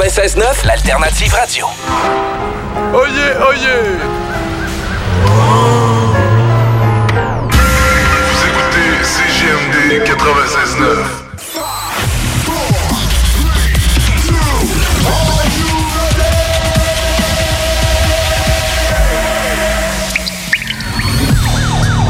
96.9, l'alternative radio. Oyez, oyez! Vous écoutez CJMD 96.9.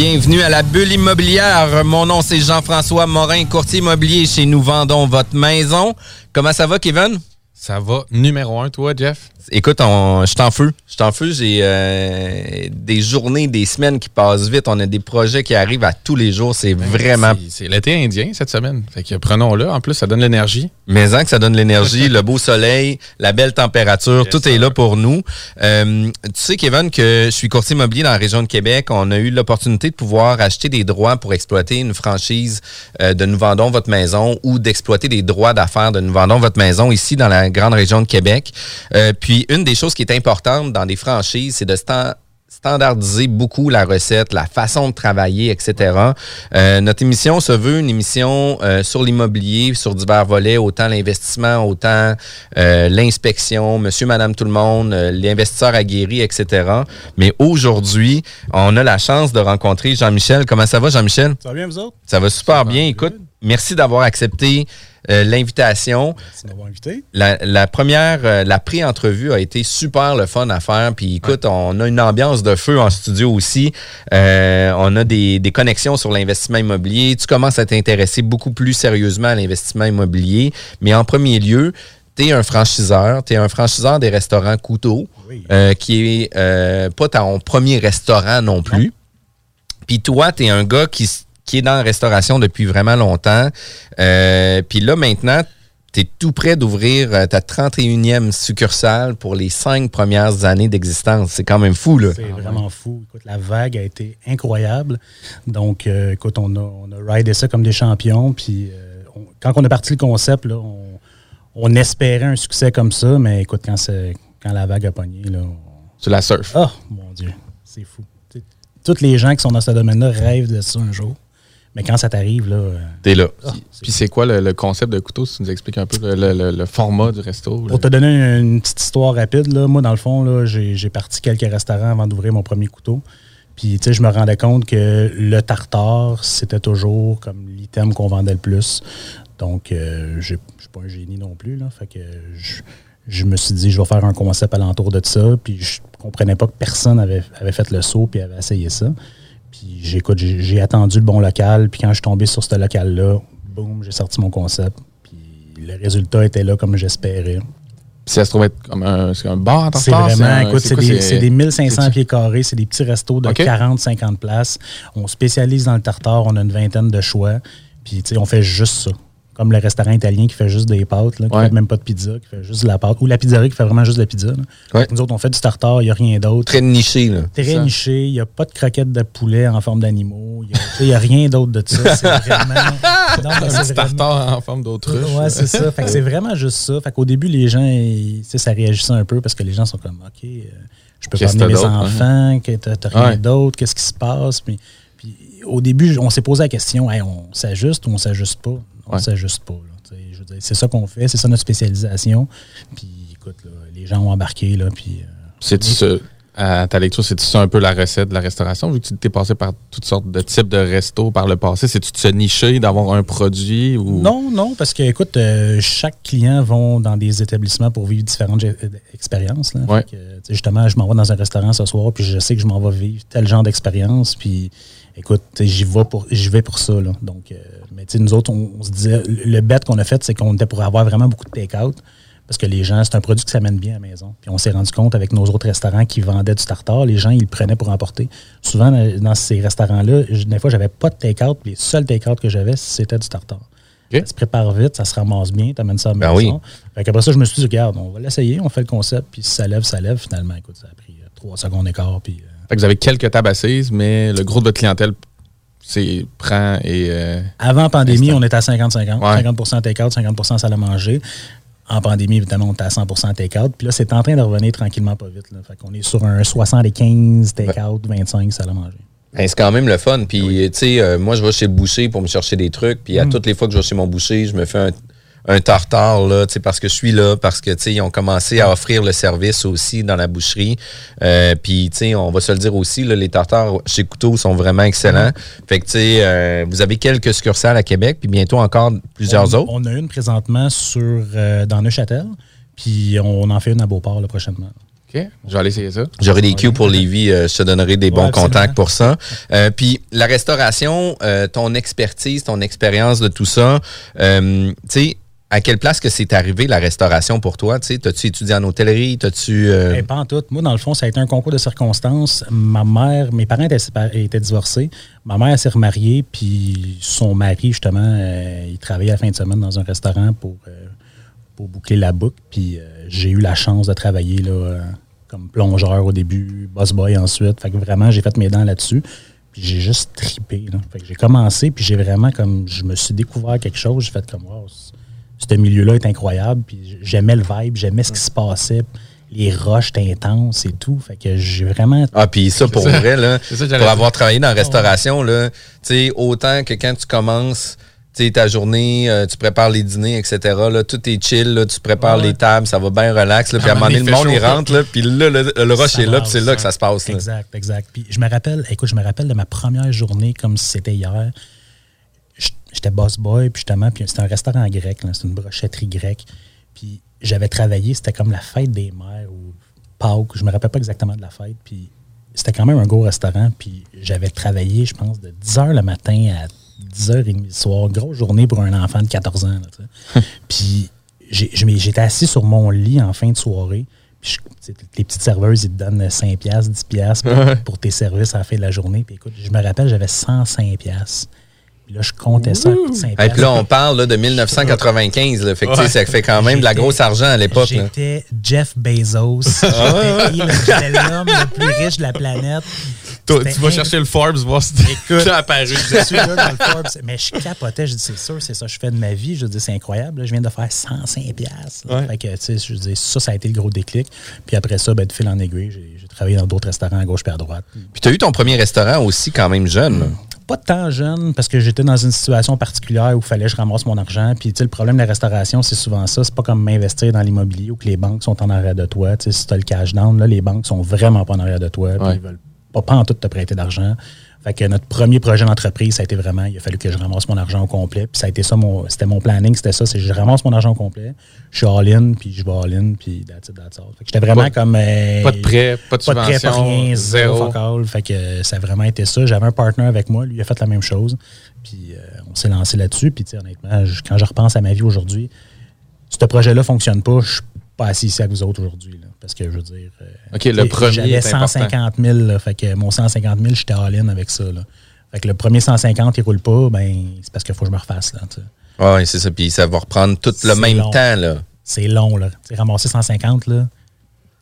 Bienvenue à la bulle immobilière. Mon nom c'est Jean-François Morin, courtier immobilier chez Nous Vendons Votre Maison. Comment ça va, Kevin? Ça va numéro un, toi, Jeff? Écoute, on, je t'en feu. Je t'en feu. J'ai euh, des journées, des semaines qui passent vite. On a des projets qui arrivent à tous les jours. C'est vraiment. C'est l'été indien cette semaine. Fait que prenons-le. En plus, ça donne l'énergie. Mais en que ça donne l'énergie, le beau soleil, la belle température, tout est là pour nous. Euh, tu sais, Kevin, que je suis courtier immobilier dans la région de Québec. On a eu l'opportunité de pouvoir acheter des droits pour exploiter une franchise euh, de Nous vendons votre maison ou d'exploiter des droits d'affaires de Nous vendons votre maison ici dans la grande région de Québec. Euh, puis une des choses qui est importante dans des franchises, c'est de stan- standardiser beaucoup la recette, la façon de travailler, etc. Euh, notre émission se veut une émission euh, sur l'immobilier, sur divers volets, autant l'investissement, autant euh, l'inspection, monsieur, madame, tout le monde, euh, l'investisseur aguerri, etc. Mais aujourd'hui, on a la chance de rencontrer Jean-Michel. Comment ça va, Jean-Michel? Ça va bien, vous autres? Ça va super bien. Écoute, merci d'avoir accepté euh, l'invitation. Merci de m'avoir invité. La, la première, euh, la pré-entrevue a été super le fun à faire. Puis écoute, on a une ambiance de feu en studio aussi. Euh, on a des, des connexions sur l'investissement immobilier. Tu commences à t'intéresser beaucoup plus sérieusement à l'investissement immobilier. Mais en premier lieu, tu es un franchiseur. Tu es un franchiseur des restaurants Couteau, Oui. euh, qui est euh, pas ton premier restaurant non plus. Puis toi, tu es un gars qui, qui est dans la restauration depuis vraiment longtemps. Euh, Puis là, maintenant, tu es tout près d'ouvrir euh, ta 31e succursale pour les cinq premières années d'existence. C'est quand même fou, là. C'est vraiment fou. Écoute, la vague a été incroyable. Donc, euh, écoute, on a, on a ridé ça comme des champions. Puis, euh, on- quand on a parti le concept, là, on, on espérait un succès comme ça. Mais écoute, quand, quand la vague a pogné, là, on- Tu la surf. oh mon Dieu, c'est fou. Tous les gens qui sont dans ce domaine-là rêvent de ça un jour. Mais quand ça t'arrive, là. euh, T'es là. ah, Puis c'est quoi le, le concept de couteau, si tu nous expliques un peu le, le- le- le format du resto? là? Pour te donner une, une petite histoire rapide, là, moi, dans le fond, j'ai, parti quelques restaurants avant d'ouvrir mon premier couteau. Puis, tu sais, je me rendais compte que le tartare, c'était toujours comme l'item qu'on vendait le plus. Donc, euh, je suis pas un génie non plus. Là, fait que je, je me suis dit, je vais faire un concept alentour de ça. Puis, je comprenais pas que personne avait, avait fait le saut puis avait essayé ça. Puis, j'écoute, j'ai, attendu le bon local. Puis, quand je suis tombé sur ce local-là, boum, j'ai sorti mon concept. Puis, le résultat était là comme j'espérais. Puis ça se trouve être comme un, bar en C'est vraiment, un- écoute, c'est des, c'est des 1500 c'est- pieds carrés, c'est des petits restos de OK. 40-50 places. On spécialise dans le tartare, on a une vingtaine de choix. Puis, tu sais, on fait juste ça. Comme le restaurant italien qui fait juste des pâtes, là, qui Ouais. fait même pas de pizza, qui fait juste de la pâte. Ou la pizzeria qui fait vraiment juste de la pizza. Ouais. Nous autres, on fait du tartare, il n'y a rien d'autre. Très niché, là. Très ça. niché, il n'y a pas de croquettes de poulet en forme d'animaux. Il n'y a, rien d'autre de ça. C'est vraiment. Non, c'est vraiment- tartare en forme d'autruche. Ouais, c'est ça. Fait que c'est vraiment juste ça. Fait qu'au début, les gens, ils- ça réagissait un peu parce que les gens sont comme, OK, euh, je peux pas amener mes d'autre, enfants, que t'as t'as rien Ouais. d'autre, qu'est-ce qui se passe? Puis, puis au début, on s'est posé la question, Hey, on s'ajuste ou on s'ajuste pas? On Ouais. s'ajuste pas. Tu C'est ça qu'on fait, c'est ça notre spécialisation. Puis écoute, là, les gens ont embarqué, là, puis euh, C'est ça. À ta lecture, c'est ça un peu la recette de la restauration, vu que tu t'es passé par toutes sortes de types de restos par le passé? C'est-tu de se nicher, d'avoir un produit ou? Non, non, parce que, écoute, euh, chaque client va dans des établissements pour vivre différentes euh, expériences. là. Ouais. Fait que, tu sais, justement, je m'en vais dans un restaurant ce soir, puis je sais que je m'en vais vivre tel genre d'expérience, puis écoute, j'y vais pour, j'y vais pour ça. Là. Donc, euh, mais nous autres, on, on se disait, le bet qu'on a fait, c'est qu'on était pour avoir vraiment beaucoup de take-out. Parce que les gens, c'est un produit qui s'amène bien à la maison. Puis on s'est rendu compte avec nos autres restaurants qui vendaient du tartare, les gens, ils le prenaient pour emporter. Souvent, dans ces restaurants-là, des fois, j'avais pas de take-out. puis Les seuls take-out que j'avais, c'était du tartare. OK. Ça se prépare vite, ça se ramasse bien, tu amènes ça à la Ben maison. Qu'après ça, je me suis dit, regarde, on va l'essayer, on fait le concept, puis si ça lève, ça lève. Finalement, écoute, ça a pris euh, trois secondes. Puis, euh, Fait que vous avez quelques tables assises, mais le gros de votre clientèle c'est prend et. euh, Avant pandémie, Instant. on était à 50-50. Ouais. 50 take-out, 50% salle à manger. En pandémie, évidemment, on était à 100 take-out. Puis là, c'est en train de revenir tranquillement pas vite. Là. Fait qu'on est sur un 75 take-out, 25 salle à manger. Ben, c'est quand même le fun. Puis, tu sais, euh, moi, je vais chez le boucher pour me chercher des trucs. Puis, à toutes les fois que je vais chez mon boucher, je me fais un, un tartare, là, tu sais, parce que je suis là, parce que, tu sais, ils ont commencé à offrir le service aussi dans la boucherie. Euh, puis, tu sais, on va se le dire aussi, là, les tartares chez Couteau sont vraiment excellents. Fait que, tu sais, euh, vous avez quelques succursales à Québec, puis bientôt encore plusieurs on, autres. On a une présentement sur, euh, dans Neuchâtel. Puis on en fait une à Beauport là, prochainement. OK, je vais aller essayer ça. J'aurai des cues pour Lévis, euh, je te donnerai des bons absolument. contacts pour ça. Euh, puis la restauration, euh, ton expertise, ton expérience de tout ça, euh, tu sais, à quelle place que c'est arrivé la restauration pour toi? Tu sais, t'as-tu étudié en hôtellerie? T'as-tu... euh, Eh, pas en tout. Moi, dans le fond, ça a été un concours de circonstances. Ma mère, mes parents étaient, étaient divorcés. Ma mère s'est remariée, puis son mari, justement, euh, il travaillait la fin de semaine dans un restaurant pour, euh, boucler la boucle. Puis euh, j'ai eu la chance de travailler comme plongeur au début, boss boy ensuite. Fait que vraiment, j'ai fait mes dents là-dessus. Puis j'ai juste tripé. J'ai commencé, puis j'ai vraiment comme. Je me suis découvert quelque chose. J'ai fait comme, wow, ce milieu-là est incroyable. Puis j'aimais le vibe, j'aimais ce qui se passait. Les roches étaient intenses et tout. Fait que j'ai vraiment. Ah, puis ça, pour vrai, là, ça pour avoir travaillé dans la restauration, là, tu sais, autant que quand tu commences, ta journée, euh, tu prépares les dîners, etc., là, tout est chill, là, tu prépares Ouais. les tables, ça va bien relax, là, puis à un moment donné, le monde, il rentre, là, puis là, le, le rush Ça est là, puis c'est là que ça se passe, là. Exact, exact. Puis je me rappelle, écoute, je me rappelle de ma première journée comme si c'était hier. J'étais boss boy, puis justement, puis c'était un restaurant grec, c'était une brochetterie grecque. Puis j'avais travaillé, c'était comme la fête des mères ou Pâques, je me rappelle pas exactement de la fête. Puis c'était quand même un gros restaurant, puis j'avais travaillé, je pense, de 10h le matin à 10h30 le soir. Grosse journée pour un enfant de 14 ans. là, puis j'étais assis sur mon lit en fin de soirée. Puis je- les petites serveuses, ils te donnent 5 piastres, 10 piastres pour, pour tes services à la fin de la journée. Puis écoute, je me rappelle, j'avais 105 piastres. Puis là, je comptais ça à coup de 5 Et puis là, on parle là, de 1995, là, fait que, ça fait quand même de la grosse argent à l'époque. J'étais Jeff Bezos. Ah J'étais l'homme le plus riche de la planète. Toi, tu vas chercher le Forbes, voir si t'es apparu. je suis là dans le Forbes. Mais je capotais. Je dis, c'est sûr, c'est ça que je fais de ma vie. Je dis, c'est incroyable. là. Je viens de faire 105 piastres. là. Ouais. Fait que, tu sais, je dis, ça, ça a été le gros déclic. Puis après ça, ben, de fil en aiguille, j'ai j'ai travaillé dans d'autres restaurants à gauche et à droite. Puis tu as eu ton premier restaurant aussi quand même jeune. Pas tant jeune, parce que j'étais dans une situation particulière où il fallait que je ramasse mon argent. Puis, tu sais, le problème de la restauration, c'est souvent ça. C'est pas comme m'investir dans l'immobilier où que les banques sont en arrière de toi. Tu sais, si tu as le cash down, là, les banques sont vraiment pas en arrière de toi. Puis Ouais. ils veulent pas, pas en tout te prêter d'argent. Fait que notre premier projet d'entreprise, ça a été vraiment, il a fallu que je ramasse mon argent au complet. Puis ça a été ça, mon, c'était mon planning, c'était ça, c'est je ramasse mon argent au complet, je suis all-in, puis je vais all-in, puis that's it, that's all. Fait que j'étais vraiment Pas- comme... euh, Pas de prêt, pas de pas de prêt, pas rien, zéro zéro. Fait que ça a vraiment été ça. J'avais un partner avec moi, lui il a fait la même chose. Puis euh, on s'est lancé là-dessus. Puis honnêtement, je- quand je repense à ma vie aujourd'hui, ce projet-là fonctionne pas, je pas assis ici avec vous autres aujourd'hui. Parce que je veux dire. euh, OK, le premier J'avais est important. 150 000. là, fait que mon 150 000, j'étais all-in avec ça. Là. Fait que le premier 150 qui roule pas, ben c'est parce qu'il faut que je me refasse. Oui, c'est ça. Puis ça va reprendre tout le même long. temps. là. c'est long. Là. Tu sais, ramasser 150, là,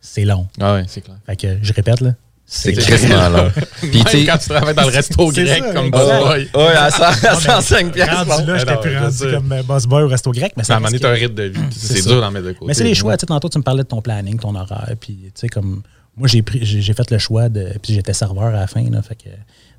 c'est long. Ah ouais, c'est clair. Fait que je répète, là. C'est quasiment long. Puis tu Même sais, quand tu travailles dans le resto grec ça, comme boss boy. ouais, à, 100 à Non, mais 105 piastres. Rendu là, j'étais plus je rendu comme euh, boss boy au resto grec. Mais Ça a parce amené que- un rythme de vie. C'est dur d'en mettre de côté. Mais c'est les choix. Tu sais, tantôt, tu me parlais de ton planning, ton horaire. Puis, tu sais, comme. Moi, j'ai pris, j'ai j'ai fait le choix de. Puis, j'étais serveur à la fin. Là, fait que, tu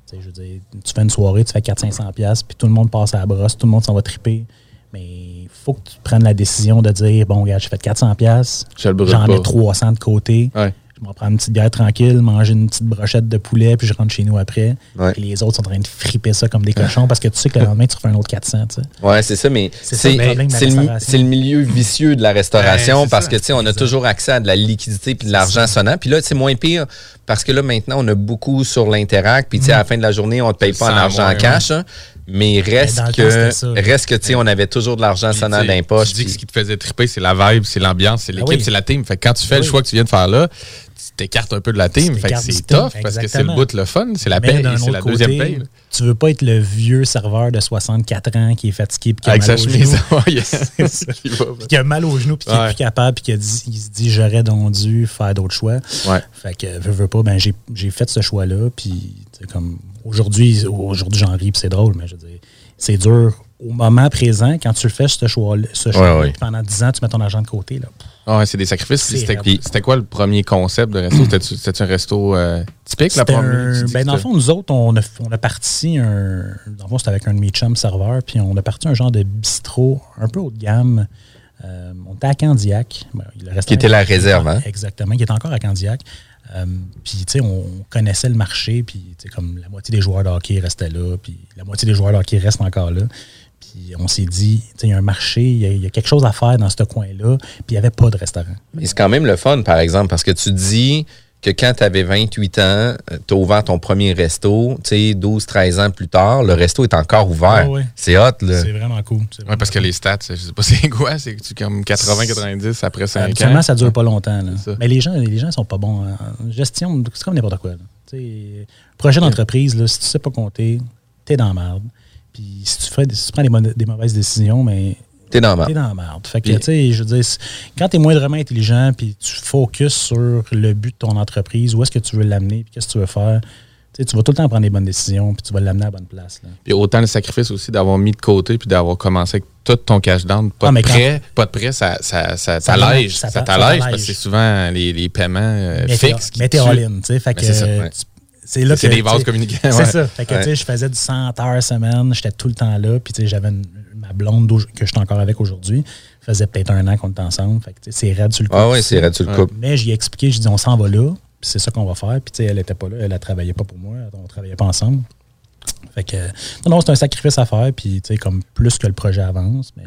sais, je veux dire, tu fais une soirée, tu fais 400-500$, piastres, puis tout le monde passe à la brosse, tout le monde s'en va triper. Mais il faut que tu prennes la décision de dire bon, regarde, j'ai fait 400$, piastres, Je le brûle j'en ai pas. 300 de côté. Ouais. Je vais prendre une petite bière tranquille, manger une petite brochette de poulet, puis je rentre chez nous après. Ouais. Puis les autres sont en train de friper ça comme des cochons parce que tu sais que le lendemain, tu refais un autre 400. Tu sais. Ouais, c'est ça, mais C'est le le, le milieu vicieux de la restauration Ouais, parce ça. que, tu sais, on a toujours accès à de la liquidité puis de l'argent sonnant. Puis là, c'est moins pire parce que là, maintenant, on a beaucoup sur l'Interact. Puis, tu sais, à la fin de la journée, on ne te paye pas en argent cash. hein. Mais reste le temps, que, reste que, tu sais, on avait toujours de l'argent sonnant tu dans les poches. Tu dis que ce qui te faisait triper, c'est la vibe, c'est l'ambiance, c'est l'équipe, oui. c'est la team. Fait que quand tu fais le Oui. choix que tu viens de faire là, tu t'écartes un peu de la team. Fait que t'écartes c'est tough parce que c'est le bout le fun, c'est la paye, c'est la deuxième paye. Tu veux pas être le vieux serveur de 64 ans qui est fatigué puis qui a Avec mal sa chemise. qui a mal au genou puis qui est Ouais. plus capable puis qui a dit- il se dit j'aurais donc dû faire d'autres choix. Ouais. Fait que veux, veux pas, ben j'ai fait ce choix-là puis comme aujourd'hui aujourd'hui j'en ris puis c'est drôle mais je veux dire c'est dur au moment présent quand tu fais ce choix-là ce choix ouais. pendant 10 ans tu mets ton argent de côté là. Ah Ouais, c'est des sacrifices. C'était c'était quoi le premier concept de resto? C'était-tu un resto euh, typique, la C'était première? un- ben, dans le fond, nous autres, on a, on a parti un. Dans le fond, c'était avec un de mes chums serveur, puis on a parti un genre de bistrot un peu haut de gamme. Euh, on était à Candiac. Ben, Qui était la réserve, hein? Exactement, qui est encore à Candiac. Euh, puis, tu sais, on connaissait le marché, puis, tu sais, comme la moitié des joueurs de hockey restaient là, puis la moitié des joueurs de hockey restent encore là. Puis, on s'est dit, il y a un marché, il y a- il y, a quelque chose à faire dans ce coin-là, puis il n'y avait pas de restaurant. Mais c'est quand même le fun, par exemple, parce que tu dis que quand tu avais 28 ans, tu as ouvert ton premier resto, tu sais, 12, 13 ans plus tard, le resto est encore ouvert. Ah ouais. C'est hot, là. C'est vraiment cool. vraiment parce que les stats, je sais pas c'est quoi, c'est que tu comme 80-90 après 5 ans. Ça dure pas longtemps. là. Mais les gens, les gens sont pas bons en gestion. C'est comme n'importe quoi. là. Projet d'entreprise, là, si tu sais pas compter, t'es dans la merde. Puis si tu, fais, si tu prends des, mauvaises décisions, mais T'es dans le t'es marde. dans la merde. Fait que, tu sais, je veux dire, quand t'es moindrement intelligent, puis tu focuses sur le but de ton entreprise, où est-ce que tu veux l'amener, puis qu'est-ce que tu veux faire, tu vas tout le temps prendre des bonnes décisions, puis tu vas l'amener à la bonne place. là. Puis autant le sacrifice aussi d'avoir mis de côté puis d'avoir commencé avec tout ton cash down. Pas Ah, de quand- prêt, pas de prêt, ça, ça, ça, Ça t'allège. ça t'allège parce que c'est souvent les, les paiements euh, t'es- fixes. Mais t'es all-in, tu sais. Fait que Ben, c'est là que. C'est des tu vases communicants. C'est ouais. ça. Fait que, Ouais. tu sais, je faisais du 100 heures semaine, j'étais tout le temps là, puis tu sais, j'avais ma blonde que je suis encore avec aujourd'hui. Ça faisait peut-être un an qu'on était ensemble. Fait que, tu sais, c'est raide sur le coup. Ah ouais, c'est vrai, tu le coupes. Mais j'y ai expliqué, j'ai dit, on s'en va là, puis c'est ça qu'on va faire. Puis, tu sais, elle était pas là, elle, ne travaillait pas pour moi, on travaillait pas ensemble. Fait que, non, non, c'est un sacrifice à faire, puis, tu sais, comme plus que le projet avance, mais,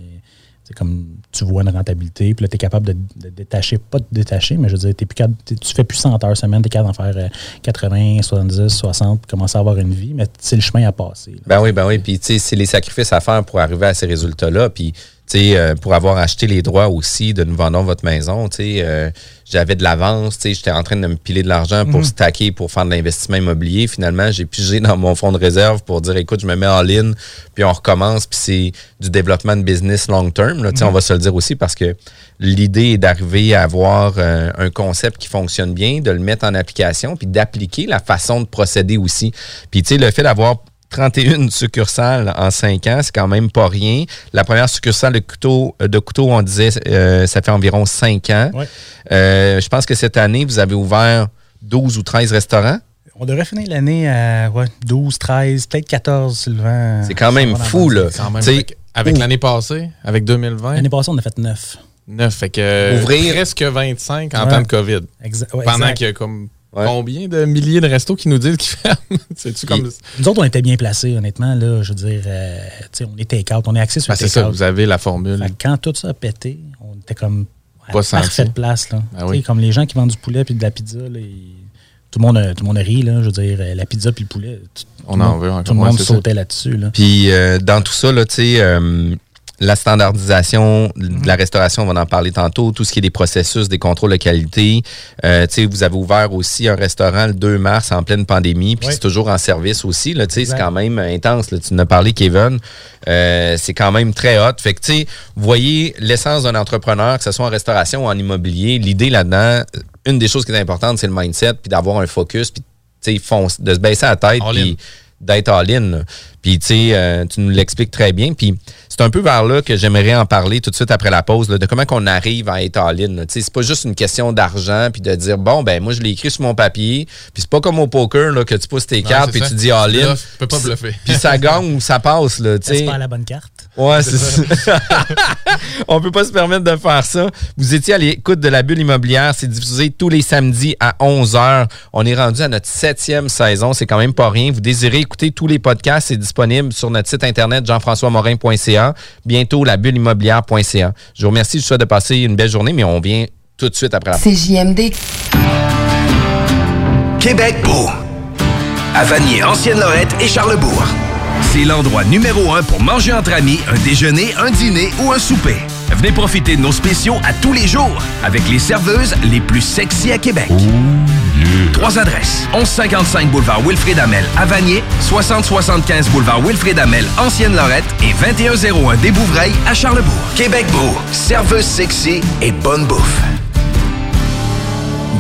comme tu vois une rentabilité, puis là, tu es capable de, détacher, pas de détacher, mais je veux dire, t'es plus tu fais plus 100 heures semaine, tu es capable d'en faire euh, 80, 70, 60, commencer à avoir une vie, mais c'est le chemin à passer. Ben oui, ben oui. Puis, tu sais, c'est les sacrifices à faire pour arriver à ces résultats-là. Puis, euh, pour avoir acheté les droits aussi de nous vendre votre maison, tu sais, euh, j'avais de l'avance, tu sais, j'étais en train de me piler de l'argent pour stacker, pour faire de l'investissement immobilier. Finalement, j'ai pigé dans mon fonds de réserve pour dire, écoute, je me mets en ligne, puis on recommence, puis c'est du développement de business long term. Là, Tu sais, On va se le dire aussi parce que l'idée est d'arriver à avoir euh, un concept qui fonctionne bien, de le mettre en application, puis d'appliquer la façon de procéder aussi. Puis, tu sais, le fait d'avoir 31 succursales en 5 ans, c'est quand même pas rien. La première succursale de couteau, de couteau on disait, euh, ça fait environ 5 ans. Ouais. Euh, je pense que cette année, vous avez ouvert 12 ou 13 restaurants. On devrait finir l'année à ouais, 12, 13, peut-être 14, Sylvain. C'est quand même fou, là. Quand même, avec ouh. l'année passée, avec 2020, L'année passée, on a fait 9. 9, fait que Ouvrir- presque 25 en Ouais. temps de COVID. Exa- ouais, Pendant exact. qu'il y a comme Ouais. combien de milliers de restos qui nous disent qu'ils ferment? C'est-tu comme... Nous autres, on était bien placés, honnêtement. Là, je veux dire, euh, tu sais, on est take-out, on est axé sur Ben, le c'est ça, vous avez la formule. Quand tout ça a pété, on était comme à Pas senti. parfaite place. Là. Ah Tu oui. sais, Comme les gens qui vendent du poulet puis de la pizza, là, ils- tout, le monde a, tout le monde a ri. Là, je veux dire, euh, la pizza puis le poulet, tout, On tout en monde- veut encore. Tout le monde sautait là-dessus. Là. Puis euh, dans tout ça, là, tu sais, euh, la standardisation de la restauration, on va en parler tantôt, tout ce qui est des processus, des contrôles de qualité. Euh, tu sais, vous avez ouvert aussi un restaurant le 2 mars en pleine pandémie, puis c'est toujours en service aussi. Là, tu sais, c'est quand même intense. Là, tu en as parlé, Kevin. Euh, c'est quand même très hot. Fait que, tu sais, vous voyez l'essence d'un entrepreneur, que ce soit en restauration ou en immobilier, l'idée là-dedans, une des choses qui est importante, c'est le mindset, puis d'avoir un focus, puis tu sais, fonce- de se baisser la tête, puis. D'être all-in. Puis, tu sais, euh, tu nous l'expliques très bien. Puis, c'est un peu vers là que j'aimerais en parler tout de suite après la pause, là, de comment qu'on arrive à être all-in. Tu sais, c'est pas juste une question d'argent, puis de dire, bon, ben moi, je l'ai écrit sur mon papier. Puis, c'est pas comme au poker, là, que tu pousses tes Non, cartes, puis ça. tu dis all-in. Tu peux pas bluffer. Puis, ça gagne ou ça passe, là, tu sais. J'espère la bonne carte. Ouais, c'est ça. On peut pas se permettre de faire ça. Vous étiez à l'écoute de la bulle immobilière. C'est diffusé tous les samedis à 11h. On est rendu à notre septième saison. C'est quand même pas rien. Vous désirez écouter tous les podcasts, c'est disponible sur notre site internet jean-françois-morin.ca. Bientôt, la bulle immobilière.ca. Je vous remercie. Je vous souhaite de passer une belle journée, mais on vient tout de suite après la CJMD. Québec beau. À Vanier, Ancienne-Lorette et Charlebourg. C'est l'endroit numéro un pour manger entre amis, un déjeuner, un dîner ou un souper. Venez profiter de nos spéciaux à tous les jours avec les serveuses les plus sexy à Québec. Trois adresses. 1155 boulevard Wilfrid Amel à Vanier, 6075 boulevard Wilfrid Amel, Ancienne-Lorette et 2101 des Bouvrailles à Charlebourg. Québec beau. Serveuse sexy et bonne bouffe.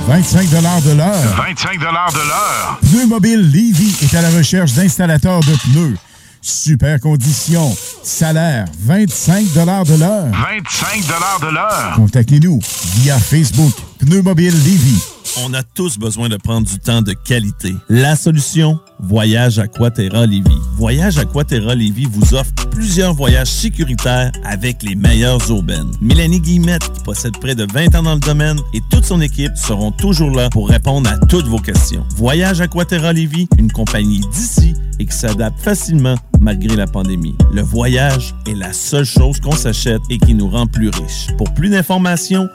25 de l'heure. 25 de l'heure. Pneu Mobile Levy est à la recherche d'installateurs de pneus. Super conditions. Salaire 25 de l'heure. 25 de l'heure. Contactez-nous via Facebook. Pneu Mobile Levy. On a tous besoin de prendre du temps de qualité. La solution, Voyage Aquaterra Lévis. Voyage Aquaterra Lévis vous offre plusieurs voyages sécuritaires avec les meilleures urbaines. Mélanie Guillemette, possède près de 20 ans dans le domaine, et toute son équipe seront toujours là pour répondre à toutes vos questions. Voyage Aquaterra Lévis, une compagnie d'ici et qui s'adapte facilement malgré la pandémie. Le voyage est la seule chose qu'on s'achète et qui nous rend plus riches. Pour plus d'informations,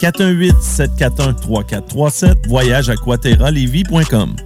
418-741-3437, voyageaquaterralevy.com.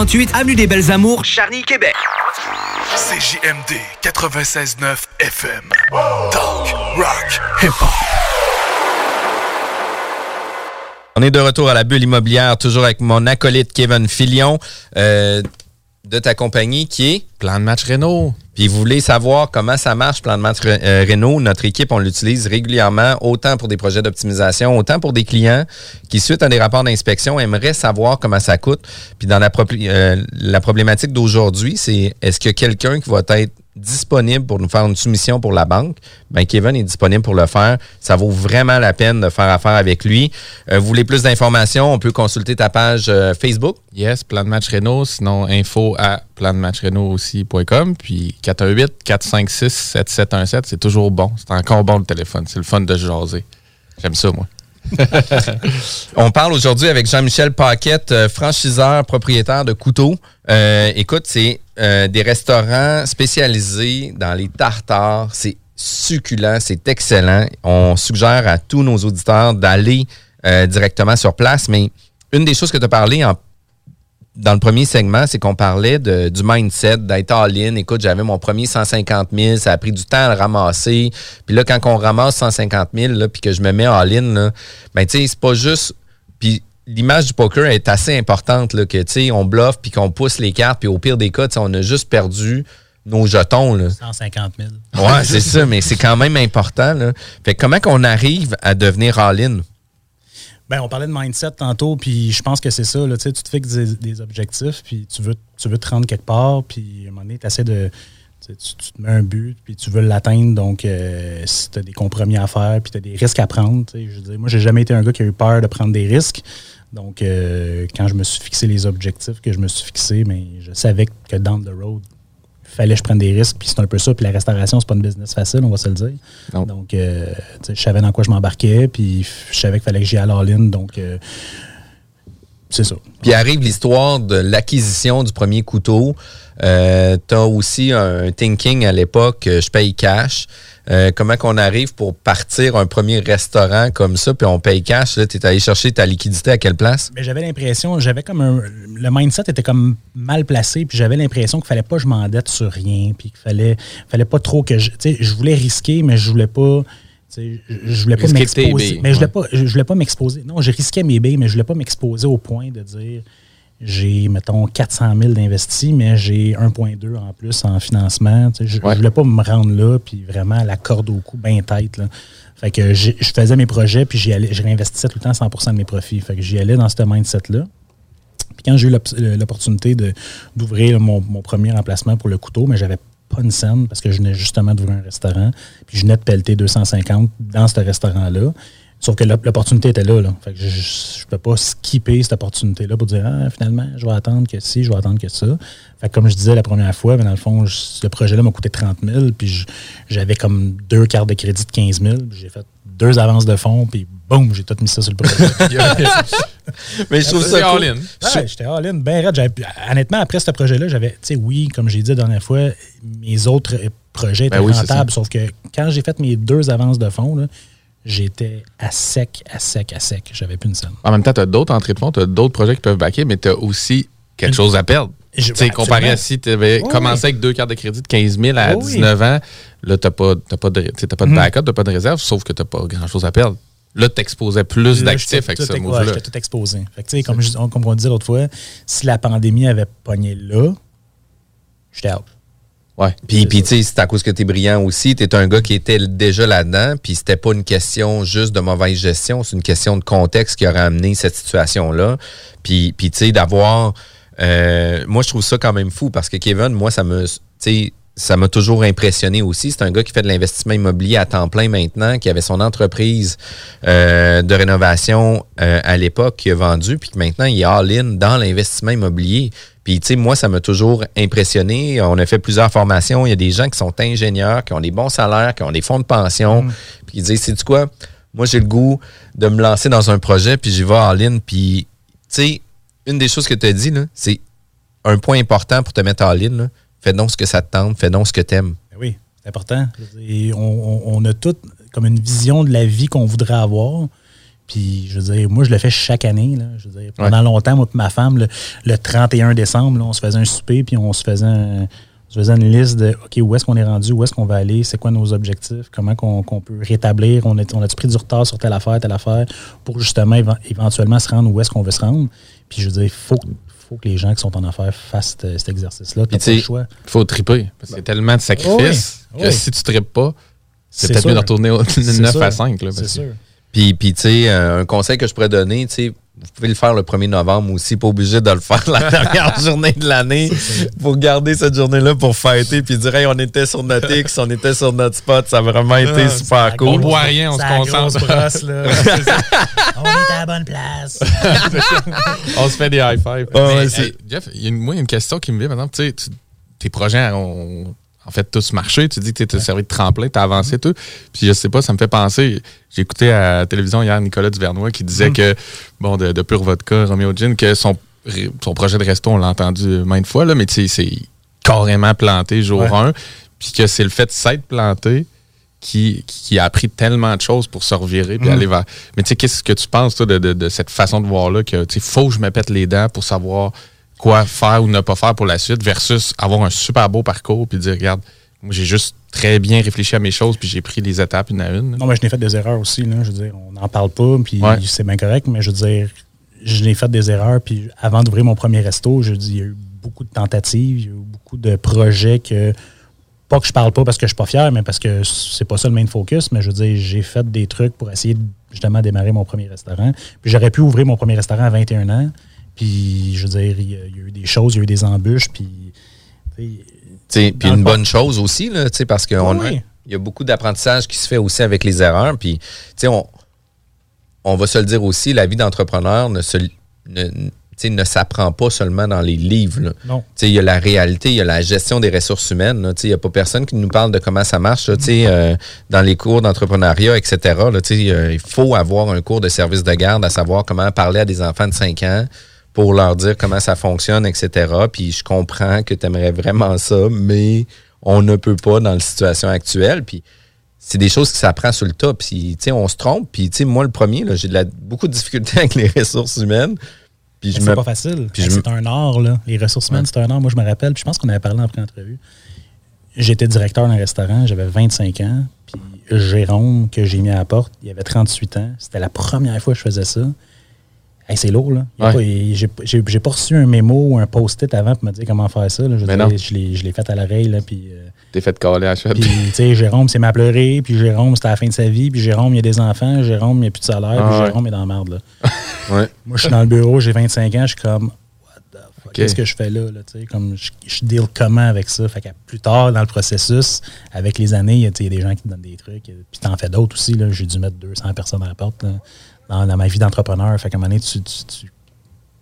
3648 Avenue des Belles Amours, Charny, Québec. CJMD 96.9 FM. Talk, rock, hip-hop. On est de retour à la bulle immobilière, toujours avec mon acolyte Kevin Filion euh, de ta compagnie qui est Plan de match Renault. Puis vous voulez savoir comment ça marche, plan de euh, Renault. Notre équipe, on l'utilise régulièrement, autant pour des projets d'optimisation, autant pour des clients qui, suite à des rapports d'inspection, aimeraient savoir comment ça coûte. Puis dans la, euh, problématique d'aujourd'hui, c'est est-ce a quelqu'un qui va être disponible pour nous faire une soumission pour la banque, ben Kevin est disponible pour le faire. Ça vaut vraiment la peine de faire affaire avec lui. Euh, vous voulez plus d'informations, on peut consulter ta page euh, Facebook. Yes, plan de match Renault, sinon info à plandematchrenault aussi.com, puis 418-456-7717, c'est toujours bon. C'est encore bon le téléphone, c'est le fun de jaser. J'aime ça, moi. On parle aujourd'hui avec Jean-Michel Paquette, euh, franchiseur, propriétaire de couteaux. Euh, écoute, c'est euh, des restaurants spécialisés dans les tartares. C'est succulent, c'est excellent. On suggère à tous nos auditeurs d'aller directement sur place. Mais une des choses que tu as parlé en dans le premier segment, c'est qu'on parlait de, du mindset, d'être all-in. Écoute, j'avais mon premier 150 000, ça a pris du temps à le ramasser. Puis là, quand on ramasse 150 000, là, puis que je me mets all-in, ben, tu sais, c'est pas juste... Puis l'image du poker est assez importante, là, que, tu sais, on bluffe, puis qu'on pousse les cartes, puis au pire des cas, on a juste perdu nos jetons. Là. 150 000. Ouais, c'est ça, mais c'est quand même important. Là. Fait comment qu'on arrive à devenir all-in? Ben, on parlait de mindset tantôt, puis je pense que c'est ça. Là, tu te fixes des, objectifs, puis tu veux, tu veux te rendre quelque part, puis à un moment donné, tu de. Tu, tu, te mets un but, puis tu veux l'atteindre. Donc, euh, si tu as des compromis à faire, puis tu as des risques à prendre. Je veux dire, moi, j'ai jamais été un gars qui a eu peur de prendre des risques. Donc, euh, quand je me suis fixé les objectifs que je me suis fixé, mais ben, je savais que down the road, fallait que je prenne des risques, puis c'est un peu ça. Puis la restauration, c'est pas une business facile, on va se le dire. Donc, euh, je savais dans quoi je m'embarquais, puis je savais qu'il fallait que j'y aille à l'all-in. Donc, euh, c'est ça. Puis arrive l'histoire de l'acquisition du premier couteau. Euh, tu as aussi un thinking à l'époque, je paye cash. Euh, comment qu'on arrive pour partir un premier restaurant comme ça, puis on paye cash, tu es allé chercher ta liquidité à quelle place? Mais j'avais l'impression, j'avais comme un. Le mindset était comme mal placé, puis j'avais l'impression qu'il fallait pas que je m'endette sur rien, puis qu'il fallait, fallait pas trop que je. Tu sais, je voulais risquer, mais je voulais pas. Je voulais pas m'exposer. Mais je voulais pas, je voulais pas m'exposer. Non, je risquais mes billes, mais je voulais pas m'exposer au point de dire j'ai, mettons, 400 000 d'investis, mais j'ai 1,2 en plus en financement. Tu sais, Je ne Ouais. voulais pas me rendre là, puis vraiment la corde au cou, bien tête. Là. Fait que je faisais mes projets, puis j'y allais, je réinvestissais tout le temps 100% de mes profits. Fait que j'y allais dans ce mindset-là. Puis quand j'ai eu l'op- l'opportunité d'ouvrir mon, mon premier emplacement pour le couteau, mais j'avais pas une scène parce que je venais justement d'ouvrir un restaurant. Puis je venais de pelleter 250 dans ce restaurant-là. Sauf que l'op- l'opportunité était là. là. Fait que je ne peux pas skipper cette opportunité-là pour dire ah, finalement, je vais attendre que ci, je vais attendre que ça. Fait que comme je disais la première fois, mais dans le fond, je- le projet-là m'a coûté 30 000. Puis j'avais comme deux cartes de crédit de 15 000. puis J'ai fait deux avances de fonds. Puis boum, j'ai tout mis ça sur le projet. Mais je trouve ça cool. all-in. Ouais, j'étais all-in, ben raide. Honnêtement, après ce projet-là, j'avais, tu sais, oui, comme j'ai dit la dernière fois, mes autres projets étaient Ben oui, c'est rentables, sauf que quand j'ai fait mes deux avances de fonds, là, j'étais à sec, à sec, à sec. J'avais plus une scène. En même temps, tu as d'autres entrées de fonds, tu as d'autres projets qui peuvent backer, mais tu as aussi quelque chose à perdre. Tu sais, comparé à si tu avais Oui, commencé oui. avec deux cartes de crédit de 15 000 à Oui, oui. 19 ans, là, tu n'as pas, t'as pas de, pas de Mhm. backup, tu n'as pas de réserve, sauf que tu n'as pas grand-chose à perdre. Là, tu exposais plus d'actifs avec ce move-là. J'étais tout exposé. Fait que, comme, je- comme on disait l'autre fois, si la pandémie avait pogné là, j'étais out. Ouais. Puis, puis tu sais, c'est à cause que tu es brillant aussi. Tu es un gars qui était déjà là-dedans. Puis, c'était pas une question juste de mauvaise gestion. C'est une question de contexte qui aurait amené cette situation-là. Puis, puis tu sais, d'avoir. euh, moi, je trouve ça quand même fou parce que Kevin, moi, ça me. Tu sais, ça m'a toujours impressionné aussi. C'est un gars qui fait de l'investissement immobilier à temps plein maintenant, qui avait son entreprise euh, de rénovation euh, à l'époque, qui a vendu, puis que maintenant, il est all-in dans l'investissement immobilier. Puis, tu sais, moi, ça m'a toujours impressionné. On a fait plusieurs formations. Il y a des gens qui sont ingénieurs, qui ont des bons salaires, qui ont des fonds de pension, puis qui disent, c'est quoi? Moi, j'ai le goût de me lancer dans un projet, puis j'y vais all-in. Puis, tu sais, une des choses que tu as dit, c'est un point important pour te mettre all-in. là. Fais donc ce que ça te tente, fais donc ce que t'aimes. Ben oui, c'est important. Et on, on- on a tout comme une vision de la vie qu'on voudrait avoir. Puis, je veux dire, moi, je le fais chaque année. Là. Je veux dire, pendant longtemps, moi et ma femme, le, le 31 décembre, là, on se faisait un souper, puis on se faisait, un- on se faisait une liste de OK, où est-ce qu'on est rendu, où est-ce qu'on va aller, c'est quoi nos objectifs, comment qu'on peut rétablir, on, est, on a-tu pris du retard sur telle affaire, telle affaire, pour justement éven- éventuellement se rendre où est-ce qu'on veut se rendre. Puis, je veux dire, il faut, faut que les gens qui sont en affaires fassent cet, cet exercice-là. Puis, tu. Il faut triper. Parce qu'il y a tellement de sacrifices Oui, que oui. si tu tripes pas, c'est peut-être mieux de retourner au C'est 9 sûr. à 5. Là, C'est sûr. Puis, puis tu sais, euh, un conseil que je pourrais donner, tu sais, vous pouvez le faire le 1er novembre aussi, pas obligé de le faire la dernière journée de l'année pour garder cette journée-là pour fêter puis dire, hey, on était sur notre X, on était sur notre spot, ça a vraiment été super On cool. boit rien, on se concentre. brosse, là. on est à la bonne place. On se fait des high five. Ah Mais, hey, Jeff, il y a une, moi, il y a une question qui me vient maintenant. Tu sais, tes projets ont en fait tous marché. Tu dis que tu as servi de tremplin, tu as avancé tout. Puis je sais pas, ça me fait penser. J'ai écouté à la télévision hier Nicolas Duvernois qui disait que, bon, de, de Pure Vodka, Romeo Gin, que son, son projet de resto, on l'a entendu maintes fois, là, mais tu sais, c'est carrément planté jour Ouais. 1. Puis que c'est le fait de s'être planté qui, qui a appris tellement de choses pour se revirer puis Mm. aller vers. Mais tu sais, qu'est-ce que tu penses toi, de, de- de cette façon de voir-là que tu faut que je me pète les dents pour savoir quoi faire ou ne pas faire pour la suite versus avoir un super beau parcours puis dire regarde, moi j'ai juste très bien réfléchi à mes choses puis j'ai pris les étapes une à une. Non, mais je n'ai fait des erreurs aussi. Là. Je veux dire, on n'en parle pas, puis Ouais. c'est bien correct, mais je veux dire, je n'ai fait des erreurs. Puis avant d'ouvrir mon premier resto, je dis, il y a eu beaucoup de tentatives, il y a eu beaucoup de projets que. Pas que je parle pas parce que je suis pas fier, mais parce que c'est pas ça le main focus. Mais je veux dire, j'ai fait des trucs pour essayer de justement démarrer mon premier restaurant. Puis j'aurais pu ouvrir mon premier restaurant à 21 ans. Puis je veux dire, il y a, il y a eu des choses, il y a eu des embûches. Puis. Puis une bonne chose aussi, là, parce qu'il Oui. y a beaucoup d'apprentissage qui se fait aussi avec les erreurs. Puis, on, on va se le dire aussi, la vie d'entrepreneur ne se ne, ne s'apprend pas seulement dans les livres. là. Non. T'sais, Il y a la réalité, il y a la gestion des ressources humaines. Il n'y a pas personne qui nous parle de comment ça marche là, euh, dans les cours d'entrepreneuriat, etc. Là, euh, il faut avoir un cours de service de garde à savoir comment parler à des enfants de 5 ans pour leur dire comment ça fonctionne, etc. Puis je comprends que tu aimerais vraiment ça, mais on ne peut pas dans la situation actuelle. Puis c'est des choses qui s'apprend sur le tas. Puis, tu sais, on se trompe. Puis, tu sais, moi, le premier, j'ai de la- beaucoup de difficultés avec les ressources humaines. Puis, je Mais me C'est pas facile. puis C'est un art, là. Les ressources humaines, c'est un art. Moi, je me rappelle, puis je pense qu'on avait parlé en pré-entrevue. J'étais directeur d'un restaurant, j'avais 25 ans, puis Jérôme, que j'ai mis à la porte, il avait 38 ans. C'était la première fois que je faisais ça. Hey, c'est lourd, là. Ouais. J'ai pas reçu un mémo ou un post-it avant pour me dire comment faire ça. là. Je, dire, je l'ai fait à l'oreille, là, puis... euh, T'es fait caler à chute. Puis, tu sais, Jérôme, c'est m'a pleuré. Puis, Jérôme, c'était à la fin de sa vie. Puis, Jérôme, il y a des enfants. Jérôme, il n'y a plus de salaire. Ah puis, ouais. Jérôme est dans la merde, là. Ouais. Moi, je suis dans le bureau, j'ai 25 ans. Je suis comme, what the fuck, qu'est-ce que je fais là, là, tu sais? Comme, je, je deal comment avec ça? Fait que plus tard, dans le processus, avec les années, il y a tu sais, il y a des gens qui te donnent des trucs. Puis, t'en fais d'autres aussi, là. J'ai dû mettre 200 personnes à la porte, là, dans, dans ma vie d'entrepreneur. Fait qu'à un moment donné, tu. tu-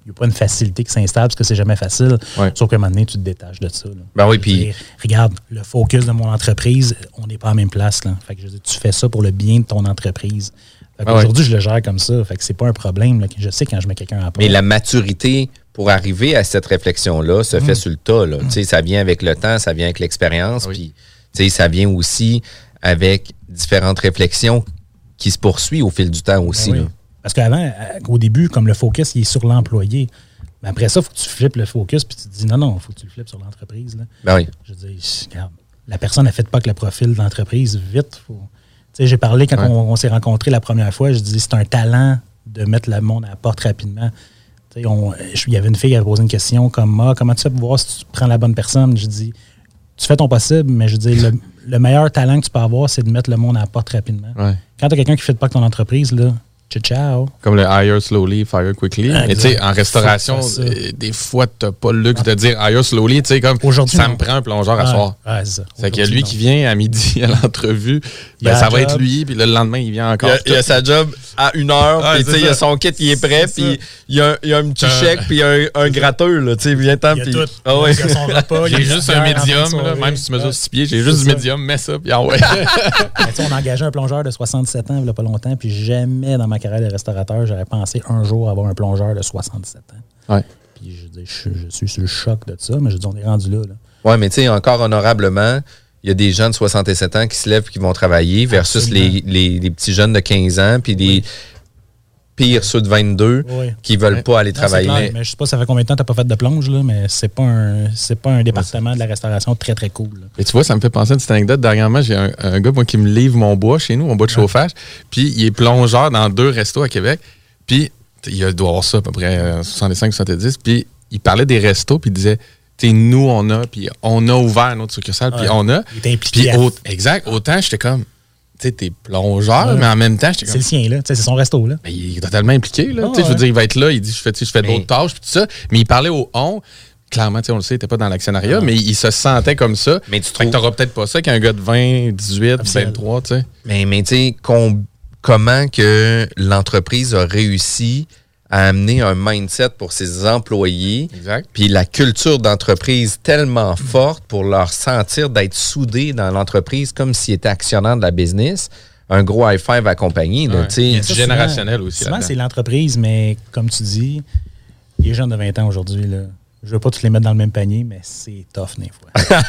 n'y a pas une facilité qui s'installe parce que c'est jamais facile. Ouais. Sauf qu'à un moment donné, tu te détaches de ça. là. Ben oui, puis- regarde, le focus de mon entreprise, on n'est pas à la même place. Là. Fait que je dire, tu fais ça pour le bien de ton entreprise. Ah ouais. Aujourd'hui, je le gère comme ça. Fait que c'est pas un problème. là. Je sais quand je mets quelqu'un à porte. Mais la maturité pour arriver à cette réflexion-là se fait sur le tas. Là. Tu sais, Ça vient avec le temps, ça vient avec l'expérience, Oui. puis tu sais, ça vient aussi avec différentes réflexions qui se poursuivent au fil du temps aussi. Ben oui. Parce qu'avant, euh, au début, comme le focus, il est sur l'employé. Mais après ça, il faut que tu flippes le focus puis tu te dis non, non, il faut que tu le flippes sur l'entreprise. Ben oui. Je veux dire, regarde, la personne n'a fait pas que le profil de l'entreprise vite. Faut... Tu sais, J'ai parlé quand Ouais. on, on s'est rencontrés la première fois, je dis c'est un talent de mettre le monde à la porte rapidement. Il y avait une fille qui avait posé une question comme ah, comment tu fais pour voir si tu prends la bonne personne? Je dis tu fais ton possible, mais je dis le, le meilleur talent que tu peux avoir, c'est de mettre le monde à la porte rapidement. Ouais. Quand tu as quelqu'un qui ne fait pas que ton entreprise, là, ciao, ciao. Comme le hire slowly, fire quickly. Exact. Mais tu sais, en restauration, euh, des fois, t'as pas le luxe de dire hire slowly. Tu sais, comme Aujourd'hui, ça non. me prend un plongeur à Ouais, soir. ouais, c'est ça. C'est qu'il y a Aujourd'hui, lui non. qui vient à midi à l'entrevue. Il Ben, ça va être lui, puis le lendemain, il vient Il encore. y a, il y a sa job à une heure, Ouais, puis c'est tu sais, il y a son kit qui est prêt, puis il y, a un- il y a un petit chèque, puis il y a un, un gratteux, là, tu sais, viens-t'en, Il y a puis... tout. Ah ouais. Il il J'ai juste un médium, là, même si tu mesures Ouais. 6 pieds, j'ai juste du médium, mets ça, puis ah ouais. Ben, tu sais, on a engagé un plongeur de 67 ans il n'y a pas longtemps, puis jamais dans ma carrière de restaurateur, j'aurais pensé un jour avoir un plongeur de 67 ans. Ouais. Puis je, dis, je, je suis sur le choc de ça, mais je dis, on est rendu là. là. Ouais, mais tu sais, encore honorablement, il y a des gens de 67 ans qui se lèvent et qui vont travailler versus les, les, les petits jeunes de 15 ans, puis les pires, ceux de 22, Oui. qui veulent Ouais. pas aller Non, travailler. clair, mais je sais pas ça fait combien de temps tu n'as pas fait de plonge, là, mais c'est pas un c'est pas un département de la restauration très très cool. là. Et tu vois, ça me fait penser à une petite anecdote. Dernièrement, j'ai un, un gars moi, qui me livre mon bois chez nous, mon bois de chauffage. Puis il est plongeur dans deux restos à Québec. Puis il doit avoir ça à peu près euh, 65-70. Puis il parlait des restos, puis il disait, nous, on a, puis on a ouvert notre succursale, puis on a. Il est impliqué Puis à- au- exact, autant j'étais comme, tu sais, t'es plongeur, Ouais. mais en même temps, j'étais C'est comme. le sien, là. Tu sais, C'est son resto, là. Ben, il est totalement impliqué. Là. Tu sais, Je veux dire, il va être là, il dit je fais, tu sais, je fais Mais- d'autres tâches, puis tout ça. Mais il parlait au on. Clairement, tu sais, on le sait, il n'était pas dans l'actionnariat, mais il se sentait comme ça. Mais tu trouves- t'auras peut-être pas ça qu'un gars de 20, 18, Absolument. 23, tu sais. Mais, mais tu sais, com- comment que l'entreprise a réussi à amener un mindset pour ses employés, Exact. puis la culture d'entreprise tellement forte pour leur sentir d'être soudés dans l'entreprise comme s'ils étaient actionnaires de la business. Un gros high five accompagné. Ouais. tu sais. Il y a Ça, du générationnel aussi Souvent, c'est l'entreprise, mais comme tu dis, les jeunes de 20 ans aujourd'hui, là, je veux pas tous les mettre dans le même panier, mais c'est tough des fois.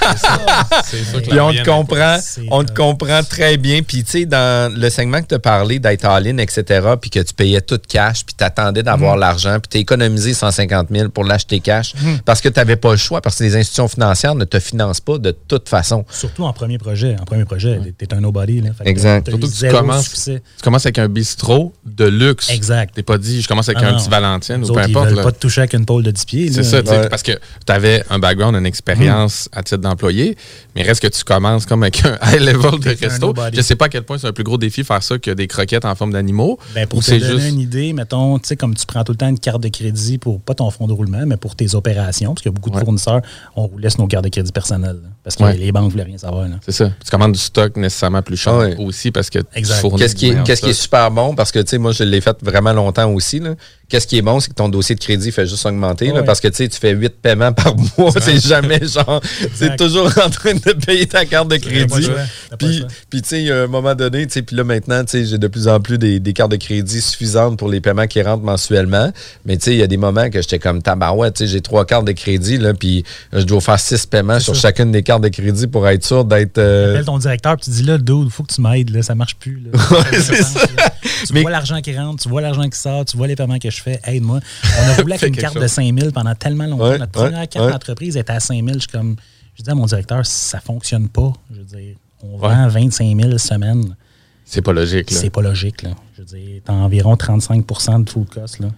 C'est que Puis on te comprend, on te comprend très bien. Puis tu sais, dans le segment que tu as parlé d'être all-in, etc., puis que tu payais tout cash, puis tu attendais d'avoir Mhm. l'argent, puis tu as économisé 150 000 pour l'acheter cash parce que tu n'avais pas le choix, parce que les institutions financières ne te financent pas de toute façon. Surtout en premier projet. En premier projet, t'es un nobody. Là. Exact. Surtout que tu commences-. Tu commences avec un bistrot de luxe. Exact. T'es pas dit, je commence avec Ah un non. petit Valentine Nous ou peu importe. Ils veulent là. pas te toucher avec une pôle de 10 pieds. C'est là. ça, tu sais, Ouais. parce que tu avais un background, une expérience à titre d'employé, mais reste que tu commences comme avec un high level de resto. Je sais pas à quel point c'est un plus gros défi faire ça que des croquettes en forme d'animaux. Ben, pour ou te c'est donner juste. une idée, mettons, tu sais, comme tu prends tout le temps une carte de crédit pour, pas ton fonds de roulement, mais pour tes opérations, parce qu'il y a beaucoup de Ouais. fournisseurs, on sur nos cartes de crédit personnelles. là, parce que Ouais. les banques ne voulaient rien savoir. C'est ça. Tu commandes du stock nécessairement plus cher ouais. aussi parce que Exact. tu fournis Qu'est-ce qui, qui est super bon, parce que tu sais, moi, je l'ai fait vraiment longtemps aussi. là. Qu'est-ce qui est bon, c'est que ton dossier de crédit fait juste augmenter, là, parce que tu fais 8 paiements par mois. C'est jamais genre, c'est toujours en train de payer ta carte de crédit. Puis, puis tu sais, il y a un moment donné, tu sais, puis là maintenant, tu sais, j'ai de plus en plus des, des cartes de crédit suffisantes pour les paiements qui rentrent mensuellement. Mais tu sais, il y a des moments que j'étais comme tabarouette, tu sais, j'ai trois cartes de crédit, là, puis je dois faire six paiements sur chacune des cartes de crédit pour être sûr d'être. euh, Appelle ton directeur puis tu dis là, dude, il faut que tu m'aides, là, ça marche plus. Là. c'est ça. Tu Mais- vois l'argent qui rentre, tu vois l'argent qui sort, tu vois les paiements que je fais, aide-moi. On a roulé avec une carte chose. de 5000 pendant tellement longtemps. Ouais, Notre ouais, première carte ouais. d'entreprise était à 5000. Je suis comme, je dis à mon directeur, ça fonctionne pas. Je veux dire, on Ouais. vend 25 000 semaine. C'est pas logique. C'est pas logique, là. Je veux dire, t'as environ 35% de food cost, là.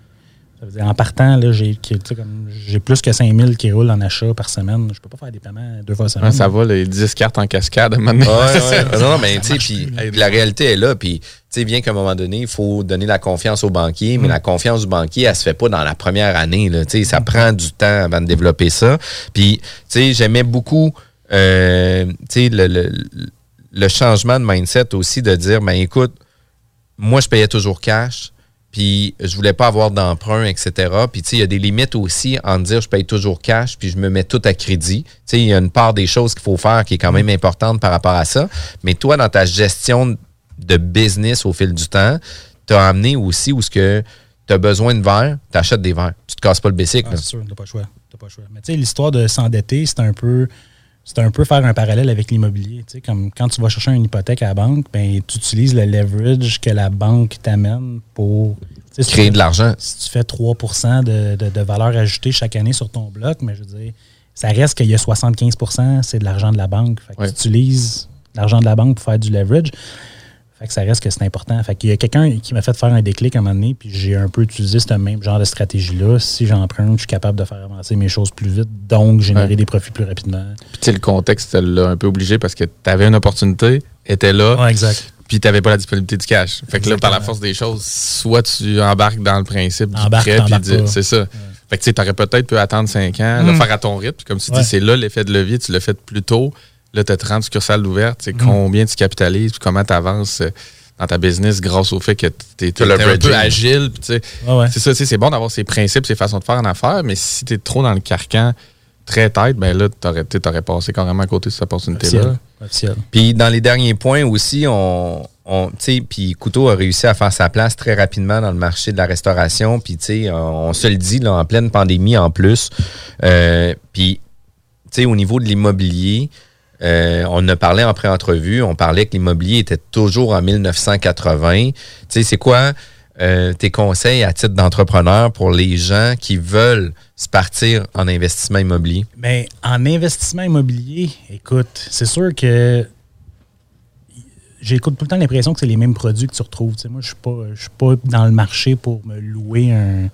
Ça veut dire, en partant, là, j'ai qui- tu sais, comme, j'ai plus que 5000 qui roulent en achat par semaine. Je peux pas faire des paiements deux fois semaine. Ouais, ça va, les 10 cartes en cascade maintenant. Ouais, ouais. non, non, mais tu sais, puis la réalité est là, puis sais, bien qu'à un moment donné, il faut donner la confiance au banquier, Mm. mais la confiance du banquier, elle se fait pas dans la première année, là, tu sais, ça prend du temps avant de développer ça. Puis, tu sais, j'aimais beaucoup, euh, tu sais, le, le, le changement de mindset aussi de dire, ben écoute, moi, je payais toujours cash, puis je voulais pas avoir d'emprunt, etc. Puis, tu sais, il y a des limites aussi en dire je paye toujours cash, puis je me mets tout à crédit. Tu sais, il y a une part des choses qu'il faut faire qui est quand même importante par rapport à ça. Mais toi, dans ta gestion de business au fil du temps, tu as amené aussi où ce que tu as besoin de verres, tu achètes des verres. Tu te casses pas le basic. Ah, c'est sûr, t'as pas le choix. T'as pas le choix. Mais tu sais, l'histoire de s'endetter, c'est un peu. C'est un peu faire un parallèle avec l'immobilier. Tu sais, comme quand tu vas chercher une hypothèque à la banque, ben, tu utilises le leverage que la banque t'amène pour tu sais, tu Créer de l'argent. Si tu fais 3 de, de, de valeur ajoutée chaque année sur ton bloc, mais je veux dire, ça reste qu'il y a 75% c'est de l'argent de la banque. Fait que Ouais. tu utilises l'argent de la banque pour faire du leverage. Fait que ça reste que c'est important. Fait qu'il y a quelqu'un qui m'a fait faire un déclic à un moment donné, puis j'ai un peu utilisé ce même genre de stratégie-là. Si j'emprunte, je suis capable de faire avancer mes choses plus vite, donc générer Ouais. des profits plus rapidement. Puis tu sais, le contexte l'a un peu obligé parce que tu avais une opportunité, était là, Ouais, exact. puis tu n'avais pas la disponibilité du cash. Fait que là, par la force des choses, soit tu embarques dans le principe du Embarque, prêt, puis c'est ça. Fait que tu sais, t'aurais peut-être pu attendre 5 ans, le Mm. faire à ton rythme. Comme tu Ouais. dis, c'est là l'effet de levier, tu l'as fait plus tôt. Là, tu as 30 succursales ouvertes. Mm. Tu sais, Combien tu capitalises, puis comment tu avances dans ta business grâce au fait que tu es, un peu agile. Ouais. C'est ça, c'est bon d'avoir ses principes, ses façons de faire en affaires, mais si tu es trop dans le carcan très tête, ben là, tu aurais, aurais passé carrément à côté de cette opportunité-là. Puis dans les derniers points aussi, on, on tu sais, puis Couteau a réussi à faire sa place très rapidement dans le marché de la restauration. Puis tu sais, on, on se le dit là, en pleine pandémie en plus. Euh, puis tu sais, au niveau de l'immobilier, euh, on a parlé en pré-entrevue, on parlait que l'immobilier était toujours en 1980. Tu sais, c'est quoi euh, tes conseils à titre d'entrepreneur pour les gens qui veulent se partir en investissement immobilier? Mais en investissement immobilier, écoute, c'est sûr que j'écoute tout le temps l'impression que c'est les mêmes produits que tu retrouves. Moi, je ne suis pas dans le marché pour me louer un,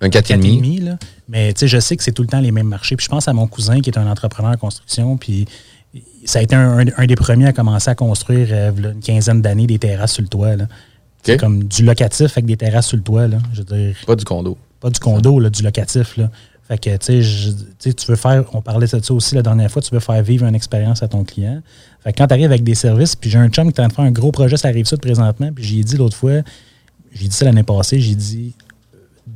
Un 4,5? 4,5, là. Mais tu sais, je sais que c'est tout le temps les mêmes marchés. Puis je pense à mon cousin qui est un entrepreneur en construction. Puis ça a été un, un- un des premiers à commencer à construire euh, une quinzaine d'années des terrasses sur le toit. là. C'est comme du locatif avec des terrasses sur le toit. Là. Je veux dire, Pas du condo. pas du condo, là, du locatif. Là. Fait que, tu sais, veux faire, on parlait de ça aussi la dernière fois, tu veux faire vivre une expérience à ton client. Fait que quand tu arrives avec des services, puis j'ai un chum qui est en train de faire un gros projet, ça arrive ça présentement, puis j'ai dit l'autre fois, j'ai dit ça l'année passée, j'ai dit,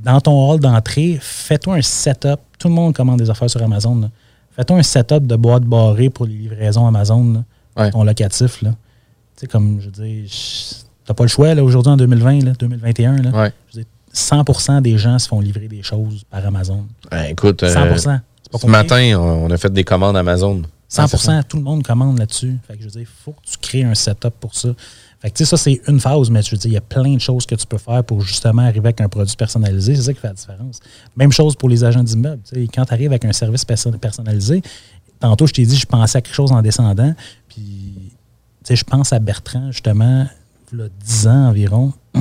dans ton hall d'entrée, fais-toi un setup. Tout le monde commande des affaires sur Amazon. là. Fais-toi un setup de boîte barrée pour les livraisons Amazon, là, Ouais. ton locatif. Tu sais, comme, je je- t'as pas le choix, aujourd'hui, en 2020, là, 2021. Là. Ouais. Je veux dire, 100 des gens se font livrer des choses par Amazon. Ben, écoute, euh, 100 C'est pas ce matin, on a fait des commandes Amazon. 100% tout le monde commande là-dessus. Fait que je veux dire, il faut que tu crées un setup pour ça. Fait que tu ça, c'est une phase, mais je veux dire, il y a plein de choses que tu peux faire pour justement arriver avec un produit personnalisé. C'est ça qui fait la différence. Même chose pour les agents d'immeubles. Tu Quand tu arrives avec un service perso- personnalisé, tantôt, je t'ai dit, je pensais à quelque chose en descendant. Puis, tu je pense à Bertrand, justement, il y a 10 ans environ.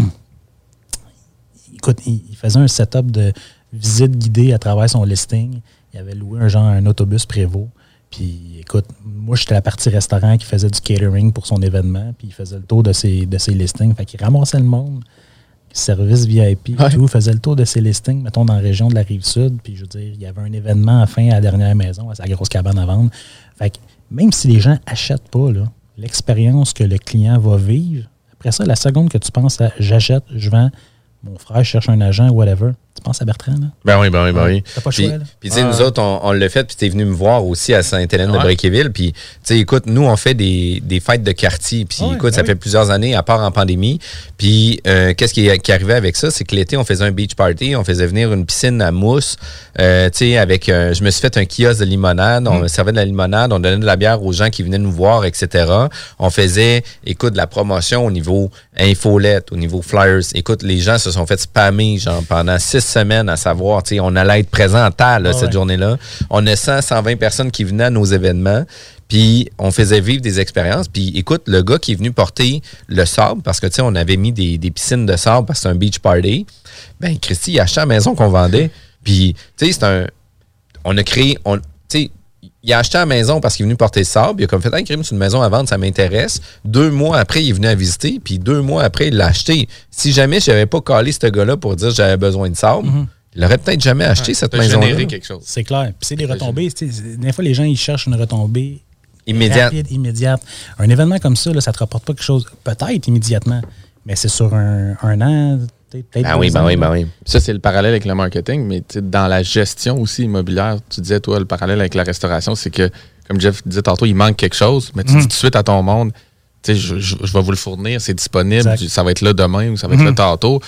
Écoute, il, il faisait un setup de visite guidée à travers son listing. Il avait loué un genre un autobus prévôt. Puis écoute, moi j'étais la partie restaurant qui faisait du catering pour son événement, puis il faisait le tour de ses, de ses listings. Fait qu'il ramassait le monde, service VIP, Ouais. tout, faisait le tour de ses listings, mettons dans la région de la rive sud. Puis je veux dire, il y avait un événement à fin à la dernière maison, à sa grosse cabane à vendre. Fait que même si les gens achètent pas, l'expérience que le client va vivre, après ça, la seconde que tu penses à j'achète, je vends, mon frère cherche un agent, whatever, tu penses à Bertrand, là? Ben oui, ben oui, ben oui. T'as pas Puis, choix, là. puis, tu sais, nous autres, on, on l'a fait, puis t'es venu me voir aussi à Sainte-Hélène de Ouais. Bréquéville. Puis, tu sais, écoute, nous, on fait des, des fêtes de quartier. Puis, Ouais, écoute, ben ça oui. fait plusieurs années, à part en pandémie. Puis, euh, qu'est-ce qui, qui arrivait avec ça? C'est que l'été, on faisait un beach party, on faisait venir une piscine à mousse. Euh, tu sais, avec, euh, je me suis fait un kiosque de limonade, Mm. on servait de la limonade, on donnait de la bière aux gens qui venaient nous voir, etc. On faisait, écoute, de la promotion au niveau infolette, au niveau flyers. Écoute, les gens se sont fait spammer, genre, pendant six semaines à savoir, tu sais, on allait être présent en tas, là, Ah cette ouais. journée-là. On a 100, 120 personnes qui venaient à nos événements. Puis on faisait vivre des expériences. Puis écoute, le gars qui est venu porter le sable, parce que tu sais, on avait mis des, des piscines de sable parce que c'est un beach party. Ben, Christy, il a acheté la maison qu'on vendait. Puis, tu sais, c'est un. On a créé. On, tu sais, il a acheté la maison parce qu'il est venu porter le sable. Il a comme fait un crime sur une maison à vendre, ça m'intéresse. Deux mois après, il est venu à visiter. Puis deux mois après, il l'a acheté. Si jamais je n'avais pas calé ce gars-là pour dire que j'avais besoin de sable, il aurait peut-être jamais acheté cette maison-là. généré quelque chose. C'est clair. Puis c'est des retombées. Des fois, les gens, ils cherchent une retombée Immédiate. rapide, immédiate. Un événement comme ça, là, ça ne te rapporte pas quelque chose, peut-être immédiatement, mais c'est sur un, un an, peut-être Ben oui, ben oui, ben oui. Ça, c'est le parallèle avec le marketing, mais tu sais, dans la gestion aussi immobilière, tu disais, toi, le parallèle avec la restauration, c'est que, comme Jeff disait tantôt, il manque quelque chose, mais tu dis tout de suite à ton monde, tu sais, je, je- je vais vous le fournir, c'est disponible, Exact. ça va être là demain ou ça va être là tantôt,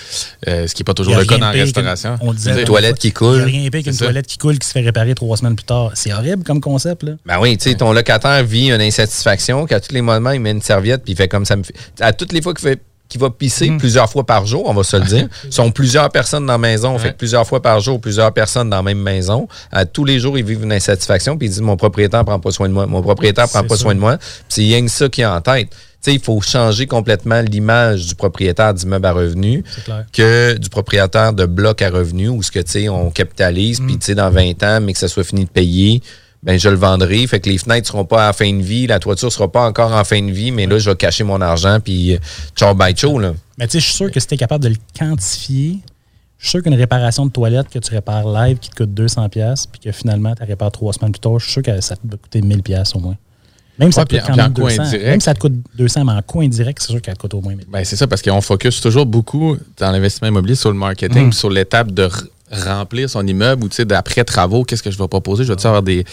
euh, ce qui n'est pas Il toujours le cas dans la restauration. On disait, l'autre toilette qui Il coule. n'y a rien pire qu'une toilette qui coule qui se fait réparer trois semaines plus tard. C'est horrible comme concept. Là. Ben oui, tu sais, ton locataire vit une insatisfaction, qu'à tous les moments, il met une serviette, puis il fait comme ça me fait. À toutes les fois qu'il fait qu'il va pisser Mm. plusieurs fois par jour, on va se le dire. sont plusieurs personnes dans la maison, on fait Ouais. que plusieurs fois par jour, plusieurs personnes dans la même maison. À tous les jours, ils vivent une insatisfaction, puis ils disent mon propriétaire prend pas soin de moi, mon propriétaire prend pas ça. soin de moi. C'est rien que ça qui est en tête. Tu sais, il faut changer complètement l'image du propriétaire d'immeuble à revenus que du propriétaire de bloc à revenus où ce que tu sais on capitalise puis tu sais dans 20 ans mais que ça soit fini de payer ben je le vendrai fait que les fenêtres seront pas à fin de vie la toiture sera pas encore en fin de vie mais là je vais cacher mon argent puis euh, ciao bye ciao là Mais tu sais, je suis sûr que si tu es capable de le quantifier, je suis sûr qu'une réparation de toilette que tu répares live qui te coûte 200$, puis que finalement tu la répares trois semaines plus tard, je suis sûr que ça te va coûter 1000$ au moins. Même si ça te coûte puis- quand puis en même coût 200. indirect. Même si ça te coûte 200, mais en coût indirect, c'est sûr qu'elle te coûte au moins 1000$. Ben, c'est ça, parce qu'on focus toujours beaucoup dans l'investissement immobilier sur le marketing, puis sur l'étape de remplir son immeuble ou tu sais, d'après travaux, qu'est-ce que je vais proposer? Je vais avoir des,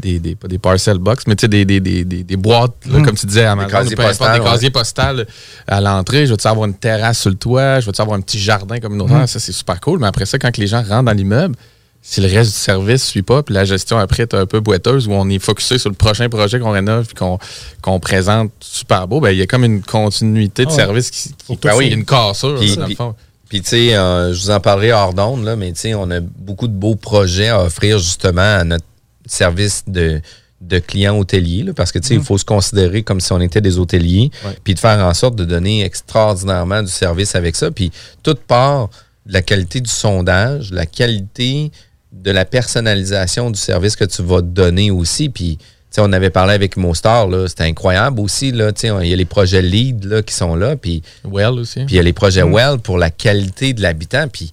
des, des, pas des parcel box, mais tu sais, des, des, des, des, des boîtes, là, comme tu disais, à Amazon, casiers peu importe, postales, des ouais. casiers postales à l'entrée. Je vais avoir une terrasse sur le toit, je vais avoir un petit jardin communautaire. Ça, c'est super cool. Mais après ça, quand les gens rentrent dans l'immeuble, si le reste du service ne suit pas, puis la gestion après est un peu boiteuse, où on est focusé sur le prochain projet qu'on rénove puis qu'on qu'on présente super beau, ben, il y a comme une continuité de Ah service qui, qui ben oui, une cassure, Puis- dans le fond. Puis, tu sais, euh, je vous en parlerai hors d'onde, là, mais tu sais, on a beaucoup de beaux projets à offrir justement à notre service de, de clients hôteliers, là, parce que, tu sais, il faut se considérer comme si on était des hôteliers, puis de faire en sorte de donner extraordinairement du service avec ça. Puis, toute part de la qualité du sondage, la qualité de la personnalisation du service que tu vas donner aussi. Puis, on avait parlé avec Mostar, là, c'était incroyable aussi, là, tu sais, il y a les projets lead, là, qui sont là, puis Well aussi. puis il y a les projets Well pour la qualité de l'habitant. Puis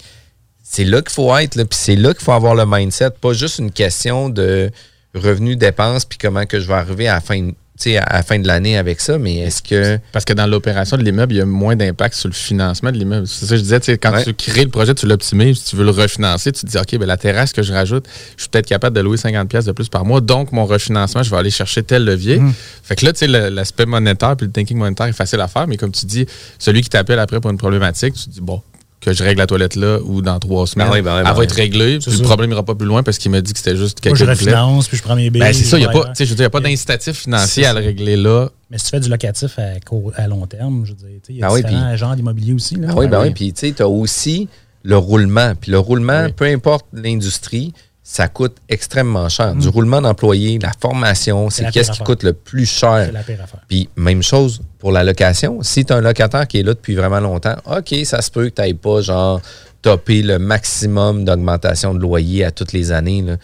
c'est là qu'il faut être. Là, puis c'est là qu'il faut avoir le mindset. Pas juste une question de revenus, dépenses, puis comment que je vais arriver à la fin, à la fin de l'année avec ça. Mais est-ce que... Parce que dans l'opération de l'immeuble, il y a moins d'impact sur le financement de l'immeuble. C'est ça que je disais, quand Ouais. tu crées le projet, tu l'optimises, tu veux le refinancer, tu te dis, OK, ben, la terrasse que je rajoute, je suis peut-être capable de louer 50$ piastres de plus par mois, donc mon refinancement, je vais aller chercher tel levier. Fait que là, tu sais, l'aspect monétaire puis le thinking monétaire est facile à faire, mais comme tu dis, celui qui t'appelle après pour une problématique, tu te dis, bon, que je règle la toilette là ou dans trois semaines, oui, ben oui, ben elle va être réglée, puis le problème n'ira pas plus loin parce qu'il m'a dit que c'était juste Moi, quelque je refinance, puis je prends mes billes. Ben, c'est ça, il n'y a pas, vais tu sais, je veux dire, il y a pas d'incitatif financier à le régler là. Mais si tu fais du locatif à, court- à long terme, je veux dire, il y a Ah oui, différents puis- genres d'immobilier aussi. Là. Ah oui, ben oui. Puis tu sais, tu as aussi le roulement. Puis le roulement, Oui. peu importe l'industrie, ça coûte extrêmement cher. Du roulement d'employés, la formation, c'est qu'est-ce qui coûte le plus cher. C'est la pire. Puis même chose pour la location. Si tu as un locataire qui est là depuis vraiment longtemps, OK, ça se peut que tu n'ailles pas genre topper le maximum d'augmentation de loyer à toutes les années. là.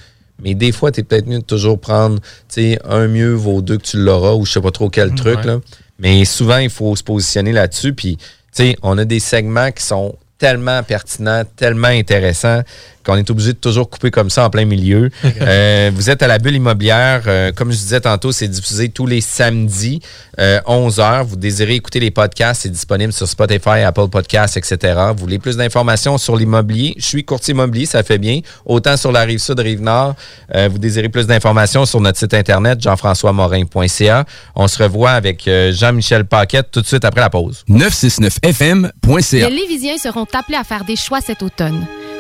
Mais des fois, tu es peut-être mieux de toujours prendre tu sais, un mieux vaut deux que tu l'auras ou je sais pas trop quel truc. ouais. Là. Mais souvent, il faut se positionner là-dessus. Puis, tu sais, on a des segments qui sont tellement pertinents, tellement intéressants qu'on est obligé de toujours couper comme ça en plein milieu. Euh, vous êtes à la bulle immobilière. euh, comme je disais tantôt, c'est diffusé tous les samedis, euh, 11h. Vous désirez écouter les podcasts, c'est disponible sur Spotify, Apple Podcasts, etc. Vous voulez plus d'informations sur l'immobilier? Je suis courtier immobilier, ça fait bien. Autant sur la rive sud, rive nord. Euh, vous désirez plus d'informations sur notre site internet, jean-françois-morin.ca. On se revoit avec euh, Jean-Michel Paquette tout de suite après la pause. 969fm.ca. Les Lévisiens seront appelés à faire des choix cet automne.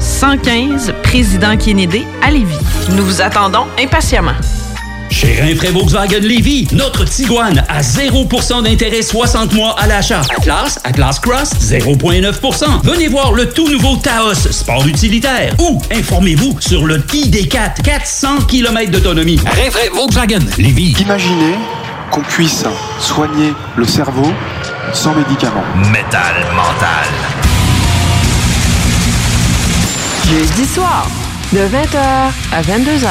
115 Président Kennedy à Lévis. Nous vous attendons impatiemment. Chez Rinfraie Volkswagen Lévy, notre Tiguan à 0% d'intérêt 60 mois à l'achat. Atlas, Atlas Cross, 0,9%. Venez voir le tout nouveau Taos, sport utilitaire. Ou informez-vous sur le ID4, 400 km d'autonomie. Rinfraie Volkswagen Lévy. Imaginez qu'on puisse soigner le cerveau sans médicaments. Métal mental. Jeudi soir, de 20h à 22h.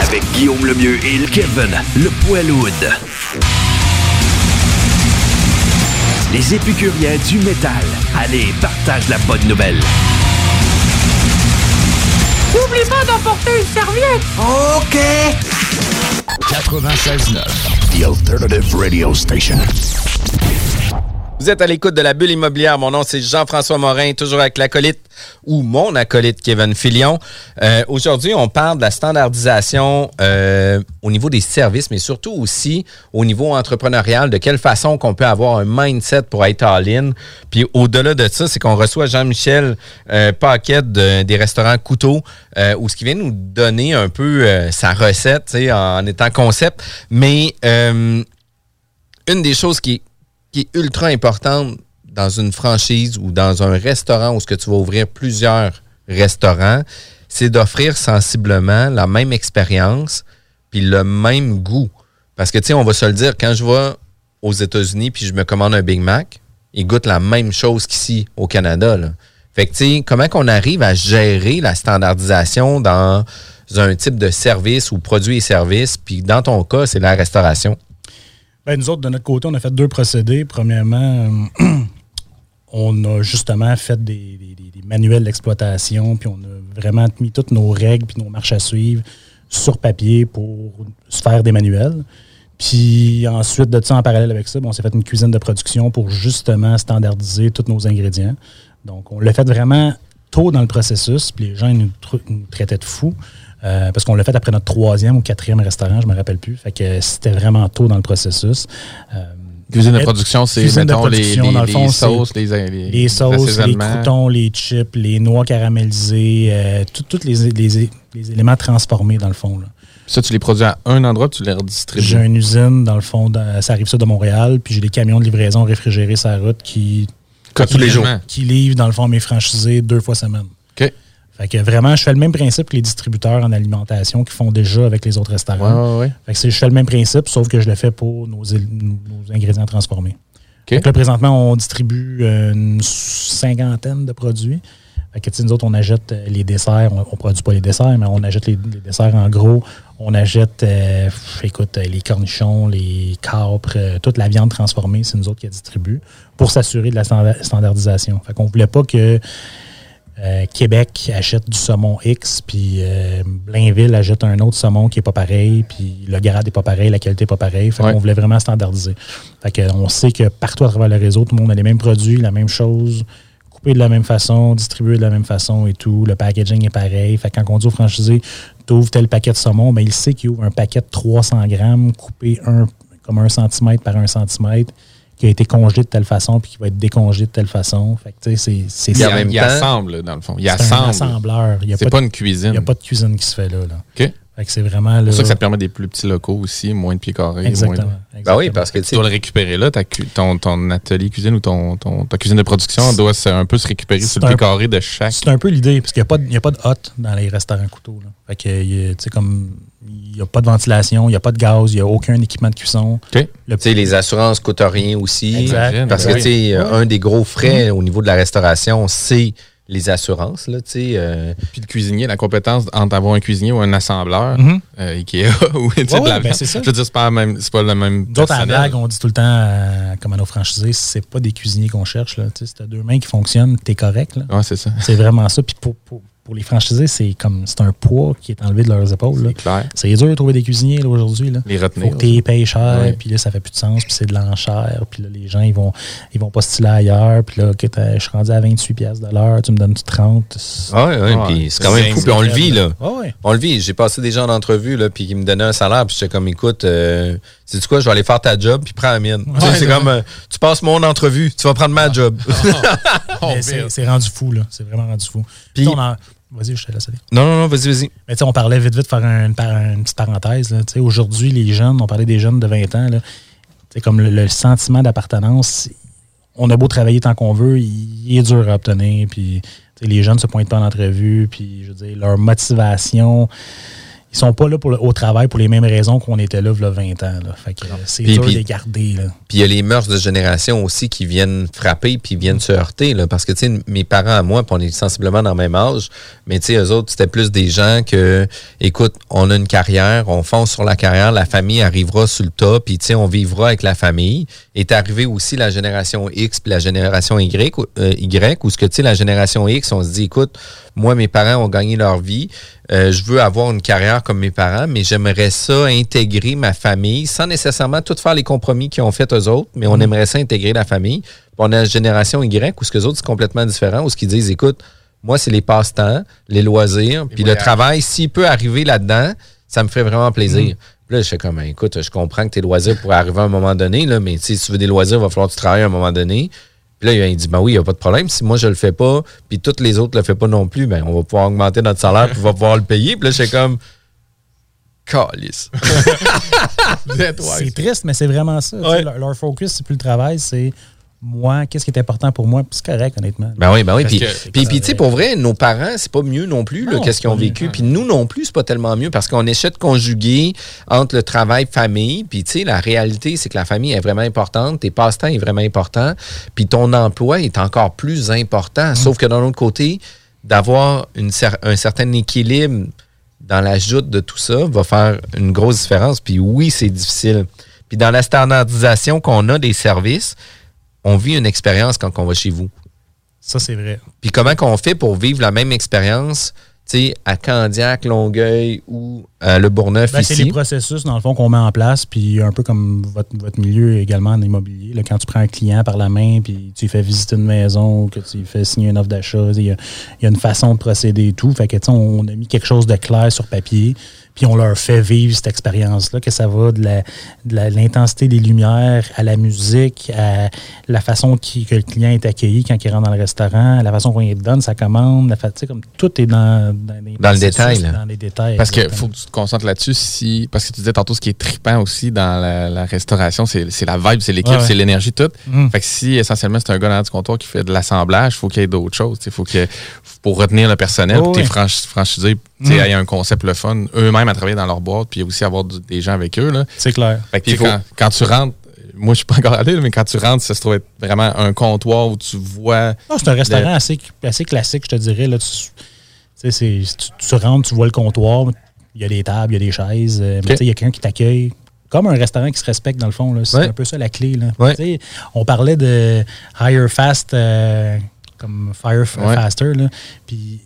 Avec Guillaume Lemieux et le Kevin, le Poiloud. Les épicuriens du métal. Allez, partage la bonne nouvelle. N'oublie pas d'emporter une serviette. OK. 96.9, The Alternative Radio Station. Vous êtes à l'écoute de la bulle immobilière. Mon nom, c'est Jean-François Morin, toujours avec l'acolyte ou mon acolyte Kevin Filion. Euh, Aujourd'hui, on parle de la standardisation euh, au niveau des services, mais surtout aussi au niveau entrepreneurial, de quelle façon qu'on peut avoir un mindset pour être all-in. Puis au-delà de ça, c'est qu'on reçoit Jean-Michel euh, Paquet de- des restaurants Couteau, euh, où ce qui vient nous donner un peu sa recette, en étant concept. Mais une des choses qui, qui est ultra importante dans une franchise ou dans un restaurant où ce que tu vas ouvrir plusieurs restaurants, c'est d'offrir sensiblement la même expérience puis le même goût. Parce que, tu sais, on va se le dire, quand je vais aux États-Unis puis je me commande un Big Mac, il goûte la même chose qu'ici au Canada. Là. Fait que, tu sais, comment qu'on arrive à gérer la standardisation dans un type de service ou produit et service, puis dans ton cas, c'est la restauration. Ben, nous autres, de notre côté, on a fait deux procédés. Premièrement, euh, on a justement fait des, manuels d'exploitation, puis on a vraiment mis toutes nos règles puis nos marches à suivre sur papier pour se faire des manuels. Puis ensuite de ça, en parallèle avec ça, ben, on s'est fait une cuisine de production pour justement standardiser tous nos ingrédients. Donc, on l'a fait vraiment tôt dans le processus, puis les gens nous traitaient de fous. Euh, parce qu'on l'a fait après notre troisième ou quatrième restaurant, je me rappelle plus. Fait que c'était vraiment tôt dans le processus. Euh, Cuisine de production, c'est, mettons, les- les- le fond, sauces, les- les- les sauces, les croutons, les chips, les noix caramélisées, euh, tous les, éléments transformés dans le fond. là. Ça, tu les produis à un endroit, tu les redistribues. J'ai une usine, dans le fond, dans- ça arrive ça de Montréal, puis j'ai des camions de livraison réfrigérés sur la route qui, Tous les jours. qui livrent, dans le fond, mes franchisés deux fois semaine. Fait que vraiment, je fais le même principe que les distributeurs en alimentation qui font déjà avec les autres restaurants. Ouais, ouais, ouais. Fait que je fais le même principe, sauf que je le fais pour nos, ingrédients transformés. Fait que là, présentement, on distribue euh, une cinquantaine de produits. Fait que, nous autres, on achète euh, les desserts. On, ne produit pas les desserts, mais on achète les, les desserts en gros. On achète, euh, écoute, les cornichons, les capres, euh, toute la viande transformée, c'est nous autres qui la distribuent pour s'assurer de la standa- standardisation. Fait qu'on voulait pas que euh, Québec achète du saumon X, puis euh, Blainville achète un autre saumon qui est pas pareil, puis le grade est pas pareil, la qualité est pas pareille. Fait qu'on voulait vraiment standardiser. Fait que on sait que partout à travers le réseau, tout le monde a les mêmes produits, la même chose, coupé de la même façon, distribué de la même façon et tout. Le packaging est pareil. Fait que quand on dit au franchisé, tu ouvres tel paquet de saumon, ben, il sait qu'il ouvre un paquet de 300 grammes coupé un, comme un centimètre par un centimètre qui a été congelé de telle façon puis qui va être décongelé de telle façon. Fait que, c'est- c'est Il, ça. il assemble, dans le fond. Il C'est un assemble. assembleur. Il y a C'est pas pas, de- une cuisine. Il n'y a pas de cuisine qui se fait là. là. OK. Fait que c'est vraiment. C'est Là, pour ça que ça permet des plus petits locaux aussi, moins de pieds carrés. Exactement, moins de- Ben oui, parce que tu dois le récupérer là, ta cu- ton, ton atelier cuisine ou ton, ton- ta cuisine de production doit se- un peu se récupérer sur le pied carré de chaque. C'est un peu l'idée, parce qu'il n'y a, pas de- il y a pas de hot dans les restaurants couteaux. Là. Fait que, tu sais, comme, il n'y a pas de ventilation, il n'y a pas de gaz, il n'y a aucun équipement de cuisson. Tu sais, les assurances coûtent rien aussi. Exact. Parce que, Oui. sais, Ouais. un des gros frais au niveau de la restauration, c'est les assurances, là, euh, Puis le cuisinier, la compétence entre avoir un cuisinier ou un assembleur, Mhm. euh, Ikea ou Ouais, de la ben, viande. c'est ça. Je veux dire, c'est pas, la même- c'est pas le même. D'autres, à la blague, on dit tout le temps, euh, comme à nos franchisés, c'est pas des cuisiniers qu'on cherche. Là. Si t'as deux mains qui fonctionnent, t'es correct. Là. Ouais, c'est ça. C'est vraiment ça. Puis pour, pour, pour les franchisés, c'est comme c'est un poids qui est enlevé de leurs épaules. C'est dur de trouver des cuisiniers aujourd'hui. Les retenir. Faut que tu payes cher, puis là, ça fait plus de sens, puis c'est de l'enchère, puis là, les gens, ils vont, ils vont postuler ailleurs, puis là, t'as- je suis rendu à 28 pièces de l'heure, tu me donnes 30. Ah ouais, ouais, puis c'est quand même fou, puis on le vit, là. On le vit. J'ai passé des gens en entrevue, là, puis qui me donnaient un salaire, puis j'étais comme, écoute, euh, sais-tu quoi, je vais aller faire ta job, puis prends la mienne. Tu sais, Ouais, c'est ouais. comme, euh, tu passes mon entrevue, tu vas prendre ma job. Mais c'est c'est rendu fou, là. C'est vraiment rendu fou. Puis, on en- Vas-y, je te laisse aller. non, non, non, vas-y, vas-y. Mais tu sais, on parlait vite, vite, faire un- une, petite parenthèse. là. Tu sais, Aujourd'hui, les jeunes, on parlait des jeunes de 20 ans, sais, comme le, le sentiment d'appartenance, on a beau travailler tant qu'on veut, il, il est dur à obtenir. Puis, les jeunes ne se pointent pas en entrevue. Puis, je veux dire, leur motivation, ils sont pas là pour le- au travail pour les mêmes raisons qu'on était là, il y a 20 ans. là. Fait que c'est dur de les garder. Puis il y a les mœurs de génération aussi qui viennent frapper puis viennent se heurter. Là, parce que, tu sais, mes parents à moi, on est sensiblement dans le même âge, mais tu sais, eux autres, c'était plus des gens que, écoute, on a une carrière, on fonce sur la carrière, la famille arrivera sur le tas, puis tu sais, on vivra avec la famille. Est arrivé aussi la génération X puis la génération Y, ou- euh, y où ce que, tu sais, la génération X, on se dit, écoute, moi, mes parents ont gagné leur vie. Euh, je veux avoir une carrière comme mes parents, mais j'aimerais ça intégrer ma famille sans nécessairement tout faire les compromis qu'ils ont fait eux autres, mais on Mm. aimerait ça intégrer la famille. Puis on a la génération Y où ce que les autres, c'est complètement différent, où ce qu'ils disent, écoute, moi, c'est les passe-temps, les loisirs, puis le travail, s'il peut arriver là-dedans, ça me ferait vraiment plaisir. Mm. Puis là, je fais comme, Ben, écoute, je comprends que tes loisirs pourraient arriver à un moment donné, là, mais si tu veux des loisirs, il va falloir que tu travailles à un moment donné. Puis là, il dit, ben oui, il n'y a pas de problème. Si moi, je le fais pas, puis toutes les autres le font pas non plus, ben on va pouvoir augmenter notre salaire, puis on va pouvoir le payer. Puis là, je suis comme, calice. C'est triste, mais c'est vraiment ça. leur focus, c'est plus le travail, c'est moi, qu'est-ce qui est important pour moi? C'est correct, honnêtement. Ben oui, ben oui. Puis, puis, puis, tu sais, pour vrai, nos parents, c'est pas mieux non plus, qu'est-ce qu'ils ont vécu. mieux. Puis nous non plus, c'est pas tellement mieux parce qu'on essaie de conjuguer entre le travail, famille. Puis, tu sais, la réalité, c'est que la famille est vraiment importante, tes passe-temps est vraiment important. Puis ton emploi est encore plus important. Sauf que d'un autre côté, d'avoir cer- un certain équilibre dans l'ajout de tout ça va faire une grosse différence. Puis oui, c'est difficile. Puis dans la standardisation qu'on a des services, on vit une expérience quand on va chez vous. Ça, c'est vrai. Puis comment qu'on fait pour vivre la même expérience, tu sais, à Candiac, Longueuil ou à Le Bourgneuf Ben, c'est ici? les processus, dans le fond, qu'on met en place, puis un peu comme votre, votre milieu également en immobilier. là, quand tu prends un client par la main, puis tu lui fais visiter une maison, que tu lui fais signer une offre d'achat, il y, a, il y a une façon de procéder et tout. Fait que, tu sais, on a mis quelque chose de clair sur papier, puis on leur fait vivre cette expérience-là, que ça va de l'intensité des lumières à la musique, à la façon qui- que le client est accueilli quand il rentre dans le restaurant, à la façon qu'on lui donne sa commande, la fa- tu sais, comme tout est dans, dans, les Dans le détail, là. Dans les détails. Parce qu'il faut que tu te concentres là-dessus. Si, parce que tu disais tantôt, ce qui est trippant aussi dans la, la restauration, c'est c'est la vibe, c'est l'équipe, Ouais, ouais. c'est l'énergie, tout. Mm. Fait que si essentiellement c'est un gars derrière du comptoir qui fait de l'assemblage, il faut qu'il y ait d'autres choses. Il faut que pour retenir le personnel, Oh, pour tes oui. franchisés, tu sais, Mm. il y a un concept le fun, eux-mêmes à travailler dans leur boîte, puis aussi avoir du- des gens avec eux. là. C'est clair. Fait que, faut- quand, quand tu rentres, moi je suis pas encore allé, mais quand tu rentres, ça se trouve être vraiment un comptoir où tu vois. Non, c'est un restaurant le- assez, assez classique, je te dirais. Là, tu, rentres, tu vois le comptoir, il y a des tables, il y a des chaises, euh, mais Ok. tu sais, il y a quelqu'un qui t'accueille. Comme un restaurant qui se respecte, dans le fond. C'est Ouais. un peu ça la clé. Là. Ouais. On parlait de hire fast, euh, comme fire Ouais. faster. là. Puis,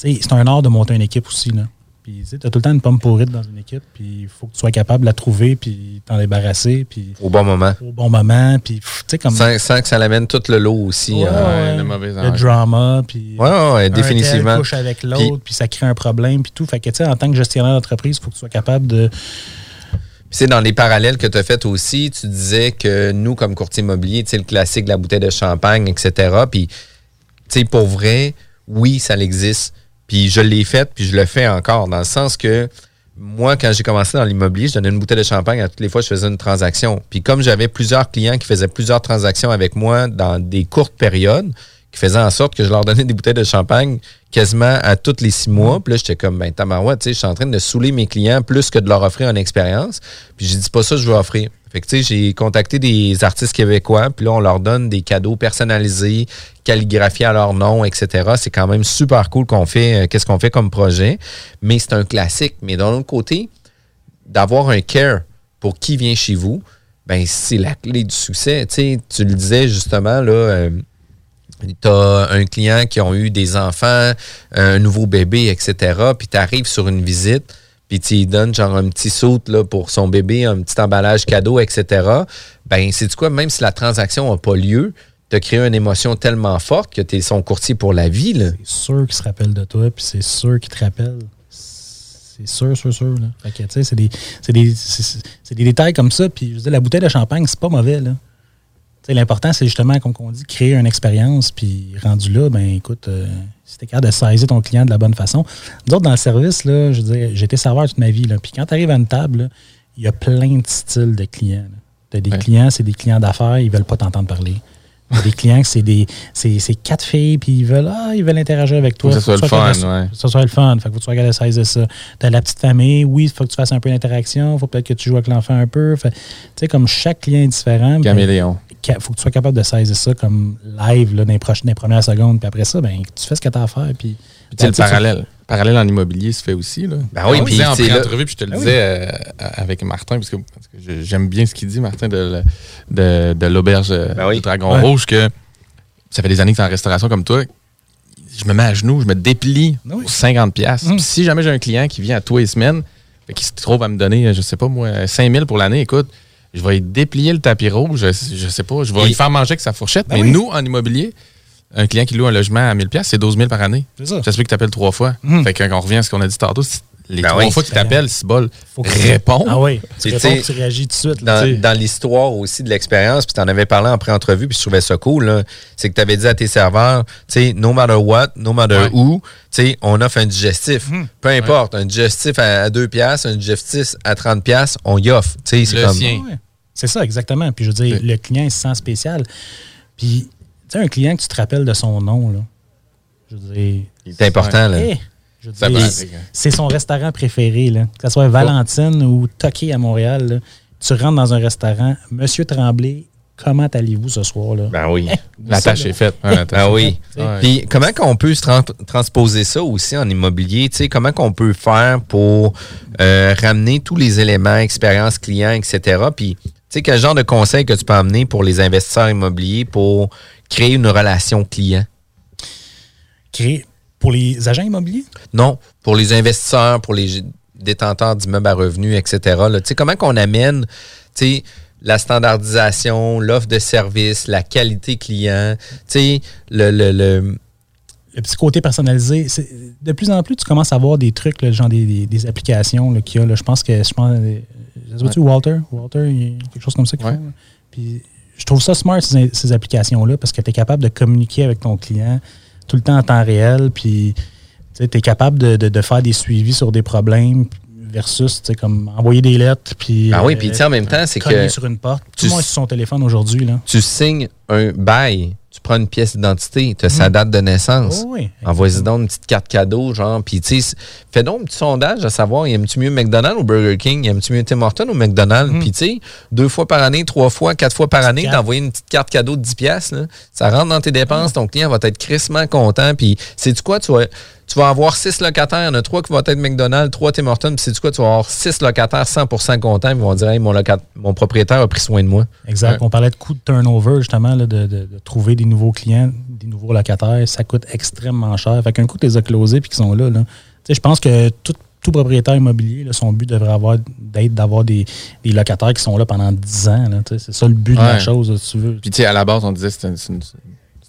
c'est un art de monter une équipe aussi. Là. Puis, tu as tout le temps une pomme pourrite dans une équipe, puis il faut que tu sois capable de la trouver, puis t'en débarrasser, puis Au bon moment. au bon moment, puis tu sais, comme Sans, sans que ça l'amène tout le lot aussi. Ouais, hein. ouais. le mauvais le ange. drama, puis Ouais, ouais, définitivement. couche avec l'autre, puis ça crée un problème, puis tout. Fait que, tu sais, en tant que gestionnaire d'entreprise, il faut que tu sois capable de. C'est dans les parallèles que tu as fait aussi, tu disais que nous, comme courtier immobilier, tu le classique de la bouteille de champagne, etc. Puis, tu sais, pour vrai, oui, ça existe. Puis je l'ai fait, puis je le fais encore, dans le sens que moi, quand j'ai commencé dans l'immobilier, je donnais une bouteille de champagne à toutes les fois que je faisais une transaction. Puis comme j'avais plusieurs clients qui faisaient plusieurs transactions avec moi dans des courtes périodes, qui faisait en sorte que je leur donnais des bouteilles de champagne quasiment à tous les six mois. Puis là, j'étais comme, ben, tabarouette, tu sais, je suis en train de saouler mes clients plus que de leur offrir une expérience. Puis j'ai dit, pas ça je veux offrir. Fait que, j'ai contacté des artistes québécois, puis là, on leur donne des cadeaux personnalisés, calligraphiés à leur nom, etc. C'est quand même super cool qu'on fait, euh, qu'est-ce qu'on fait comme projet. Mais c'est un classique. Mais d'un autre côté, d'avoir un care pour qui vient chez vous, ben c'est la clé du succès. Tu tu le disais justement, là, euh, tu as un client qui a eu des enfants, un nouveau bébé, etc. Puis tu arrives sur une visite, puis tu donnes genre un petit saut pour son bébé, un petit emballage cadeau, etc. Ben, c'est du quoi, même si la transaction n'a pas lieu, as créé une émotion tellement forte que tu es son courtier pour la vie. C'est sûr qu'il se rappelle de toi, puis c'est sûr qu'il te rappelle. C'est sûr, sûr, sûr. Là. Fait que, c'est des, des, des détails comme ça. Puis, je veux dire, la bouteille de champagne, c'est pas mauvais. Là. Tu L'important, c'est justement, comme on dit, créer une expérience. Puis, rendu là, ben écoute, euh, si t'es capable de saisir ton client de la bonne façon. Nous autres, dans le service, là, je veux été serveur toute ma vie. Là. Puis, quand tu arrives à une table, il y a plein de styles de clients. Tu as des clients, c'est des clients d'affaires, ils veulent pas t'entendre parler. A des clients c'est des c'est, c'est quatre filles, puis ils veulent, ah, ils veulent interagir avec toi. Faut que ça soit le fun, tu ouais. que ça soit le fun. Fait que faut que tu sois capable de saisir ça. T'as la petite famille, oui, il faut que tu fasses un peu d'interaction, faut peut-être que tu joues avec l'enfant un peu. Tu sais, comme chaque client est différent. ben, Caméléon. ca- faut que tu sois capable de saisir ça comme live là, dans, les prochaines, dans les premières secondes. Puis après ça, ben, tu fais ce que tu as à faire. Puis, Puis, tu sais, le ça- parallèle. parallèle en immobilier se fait aussi. Là. Ben oui, puis en pré-entrevue, puis je te le Ben oui. disais euh, avec Martin, parce que, parce que je- j'aime bien ce qu'il dit, Martin, de, de, de l'auberge euh, du Dragon Ouais. Rouge, que ça fait des années que tu es en restauration comme toi. Je me mets à genoux, je me déplie pour 50$. piastres. Puis si jamais j'ai un client qui vient à tous les semaines, qu'il se trouve à me donner, je sais pas moi, 5000 pour l'année, écoute, je vais déplier le tapis rouge, je, je sais pas, je vais Et- lui faire manger avec sa fourchette. Ben mais oui. nous, en immobilier, un client qui loue un logement à 1000$, piastres, c'est 12 000 par année. C'est ça. Peut que tu appelles trois fois. Fait que quand on revient à ce qu'on a dit tantôt, c'est- les Ben trois oui. fois qu'il t'appelle, c'est bol. Faut que- Réponds. Ah oui, tu réponds, tu réagis tout de suite. dans, là, l'histoire aussi de l'expérience, puis tu en avais parlé en pré-entrevue, puis je trouvais ça cool, là, c'est que tu avais dit à tes serveurs, tu sais, no matter what, no matter Ouais. who, tu sais, on offre un digestif. Peu importe, un digestif à, à 2 piastres, un digestif à 30 piastres, on y offre. Tu sais, c'est comme... Ouais. C'est ça, exactement. Puis je veux dire, le client, il se sent spécial. Puis, tu sais, un client que tu te rappelles de son nom, là, je veux dire... Il est important, là. Eh, c'est- son restaurant préféré, là. Que ce soit Valentine ou Toqué à Montréal, là. Tu rentres dans un restaurant, Monsieur Tremblay, comment allez-vous ce soir, là? Ben oui. La tâche est faite. Ah est oui. Puis comment qu'on peut se tran- transposer ça aussi en immobilier? Comment qu'on peut faire pour euh, ramener tous les éléments, expérience client, etc. Puis, tu sais, quel genre de conseils que tu peux amener pour les investisseurs immobiliers pour créer une relation client? Créer pour les agents immobiliers? Non, pour les investisseurs, pour les détenteurs d'immeubles à revenus, etc. là. Tu sais, comment qu'on amène, la standardisation, l'offre de service, la qualité client, le, le, le- le petit côté personnalisé, de plus en plus, tu commences à avoir des trucs, là, genre des, des- des applications qu'il y a. là. je pense que, je pense, euh, je sais pas, tu, Walter, Walter, il y a quelque chose comme ça qu'ils Ouais. Puis, je trouve ça smart, ces, ces applications-là, parce que tu es capable de communiquer avec ton client tout le temps en temps réel, puis tu es capable de, de- de faire des suivis sur des problèmes versus, tu comme envoyer des lettres, puis... Ah oui, euh, puis en même temps, c'est que sur une porte. Tout le monde sur son téléphone aujourd'hui, là. tu signes un bail, tu prends une pièce d'identité, tu as sa date de naissance. Oh oui, Envoie-y donc une petite carte cadeau, genre, puis tu sais, fais donc un petit sondage à savoir, aimes-tu mieux McDonald's ou Burger King? Aimes-tu mieux Tim Hortons ou McDonald's? Puis tu sais, deux fois par année, trois fois, quatre fois par année, d'envoyer une petite carte cadeau de 10 pièces ça rentre dans tes dépenses, ton client va être crissement content, puis sais-tu quoi, tu vas, tu vas avoir six locataires, il y en a trois qui vont être McDonald's, trois Tim Hortons, puis sais-tu quoi, tu vas avoir six locataires 100% contents, ils vont dire, hey, mon, mon propriétaire a pris soin de moi. Exact. Ouais. On parlait de coût de turnover, justement, là, de, de- de trouver des nouveaux clients, des nouveaux locataires. Ça coûte extrêmement cher. Fait qu'un coup, tu les as closés puis qu'ils sont là. là. Tu sais, Je pense que tout, tout propriétaire immobilier, là, son but devrait avoir d'être d'avoir des, des locataires qui sont là pendant 10 ans. C'est ça le but de la chose, là, si tu veux. Puis, tu sais, à la base, on disait que c'est c'est une-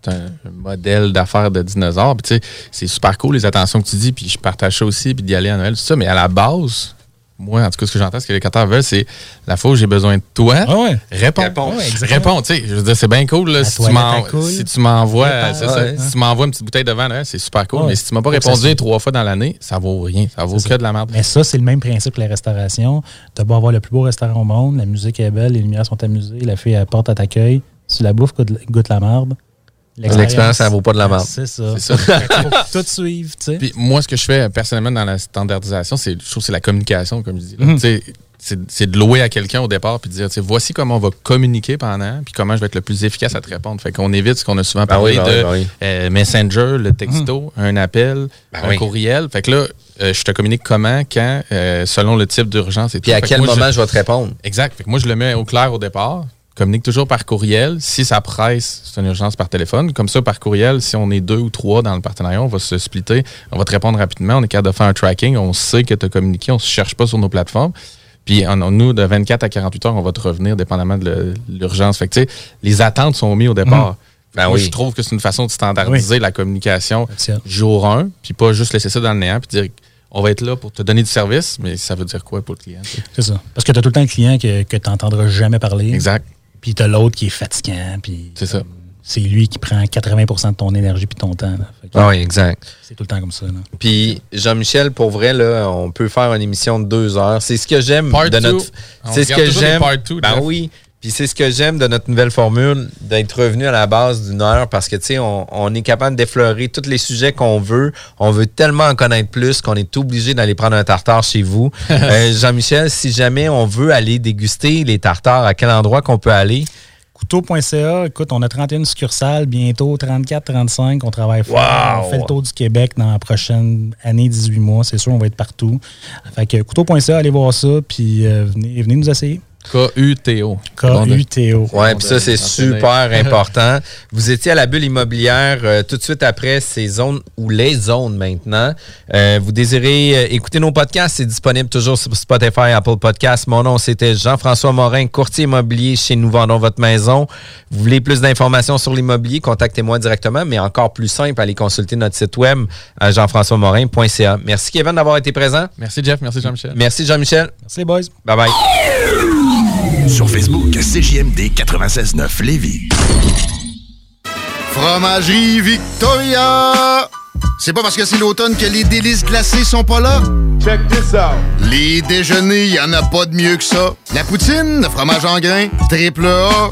c'est un modèle d'affaires de dinosaures. Puis, tu sais, c'est super cool, les attentions que tu dis. Puis, je partage ça aussi, puis d'y aller à Noël, tout ça. Mais à la base, moi, en tout cas, ce que j'entends, ce que les locataires veulent, c'est la fois où j'ai besoin de toi. Ah ouais. Réponds. Réponds. Ouais, exactement. Réponds, tu sais. Je veux dire, c'est bien cool. Là, si, tu si m'envoies Ouais. si tu m'envoies une petite bouteille de vin, c'est super cool. Ouais. Mais si tu m'as pas répondu trois fois dans l'année, ça vaut rien. Ça vaut que ça. de la merde. Mais ça, c'est le même principe que la restauration. Tu as beau avoir le plus beau restaurant au monde, la musique est belle, les lumières sont amusées, la fille elle porte à t'accueil. Si la bouffe goûte, goûte la marde, L'expérience, ça vaut pas de la merde. C'est ça. C'est ça. Tout suive, tu sais. Puis moi, ce que je fais personnellement dans la standardisation, c'est, je trouve que c'est la communication, comme je dis. Mhm. Tu sais, C'est, c'est de louer à quelqu'un au départ puis de dire, tu sais, voici comment on va communiquer pendant, puis comment je vais être le plus efficace à te répondre. Fait qu'on évite ce qu'on a souvent Ben parlé oui, ben de oui, ben oui. euh, Messenger, le texto, un appel, Ben un oui. courriel. Fait que là, euh, je te communique comment, quand, euh, selon le type d'urgence et tout. Puis à Fait quel moi, moment je vais te répondre? Exact. Fait que moi, je le mets au clair au départ. Communique toujours par courriel. Si ça presse, c'est une urgence par téléphone. Comme ça, par courriel, si on est deux ou trois dans le partenariat, on va se splitter. On va te répondre rapidement. On est capable de faire un tracking. On sait que tu as communiqué. On ne se cherche pas sur nos plateformes. Puis, on- nous, de 24 à 48 heures, on va te revenir dépendamment de l'urgence. Fait que, les attentes sont mises au départ. Mhm. Ben Moi, oui. je trouve que c'est une façon de standardiser la communication jour 1, puis pas juste laisser ça dans le néant, puis dire on va être là pour te donner du service, mais ça veut dire quoi pour le client? C'est ça. Parce que tu as tout le temps un client que, que tu n'entendras jamais parler. Exact. Puis tu as l'autre qui est fatigant. Puis c'est ça. C'est lui qui prend 80% de ton énergie puis ton temps. Ah oui, exact. C'est tout le temps comme ça. là. Puis Jean-Michel, pour vrai, là, on peut faire une émission de deux heures. C'est ce que j'aime de notre. C'est ce que j'aime. Ben oui. Puis c'est ce que j'aime de notre nouvelle formule, d'être revenu à la base d'une heure parce que, tu sais, on, on est capable d'effleurer tous les sujets qu'on veut. On veut tellement en connaître plus qu'on est obligé d'aller prendre un tartare chez vous. Euh, Jean-Michel, si jamais on veut aller déguster les tartares, à quel endroit qu'on peut aller? Couteau.ca, écoute, on a 31 succursales, bientôt 34, 35. On travaille fort. Wow! On fait le tour du Québec dans la prochaine année, 18 mois. C'est sûr, on va être partout. Fait que couteau.ca, allez voir ça, puis euh, venez, venez nous essayer. K-U-T-O. K-U-T-O. Ouais, puis ça, c'est super important. Vous étiez à la bulle immobilière euh, tout de suite après ces zones ou les zones maintenant. Euh, vous désirez euh, écouter nos podcasts, c'est disponible toujours sur Spotify, Apple Podcasts. Mon nom, c'était Jean-François Morin, courtier immobilier chez Nous Vendons Votre Maison. Vous voulez plus d'informations sur l'immobilier, contactez-moi directement, mais encore plus simple, allez consulter notre site web à jean-françois-morin.ca. Merci Kevin d'avoir été présent. Merci Jeff, merci Jean-Michel. Merci Jean-Michel. Merci boys. Bye bye. Sur Facebook, CJMD 96.9 Lévis. Fromagerie Victoria! C'est pas parce que c'est l'automne que les délices glacées sont pas là? Check this out! Les déjeuners, y en a pas de mieux que ça. La poutine, le fromage en grains, triple A.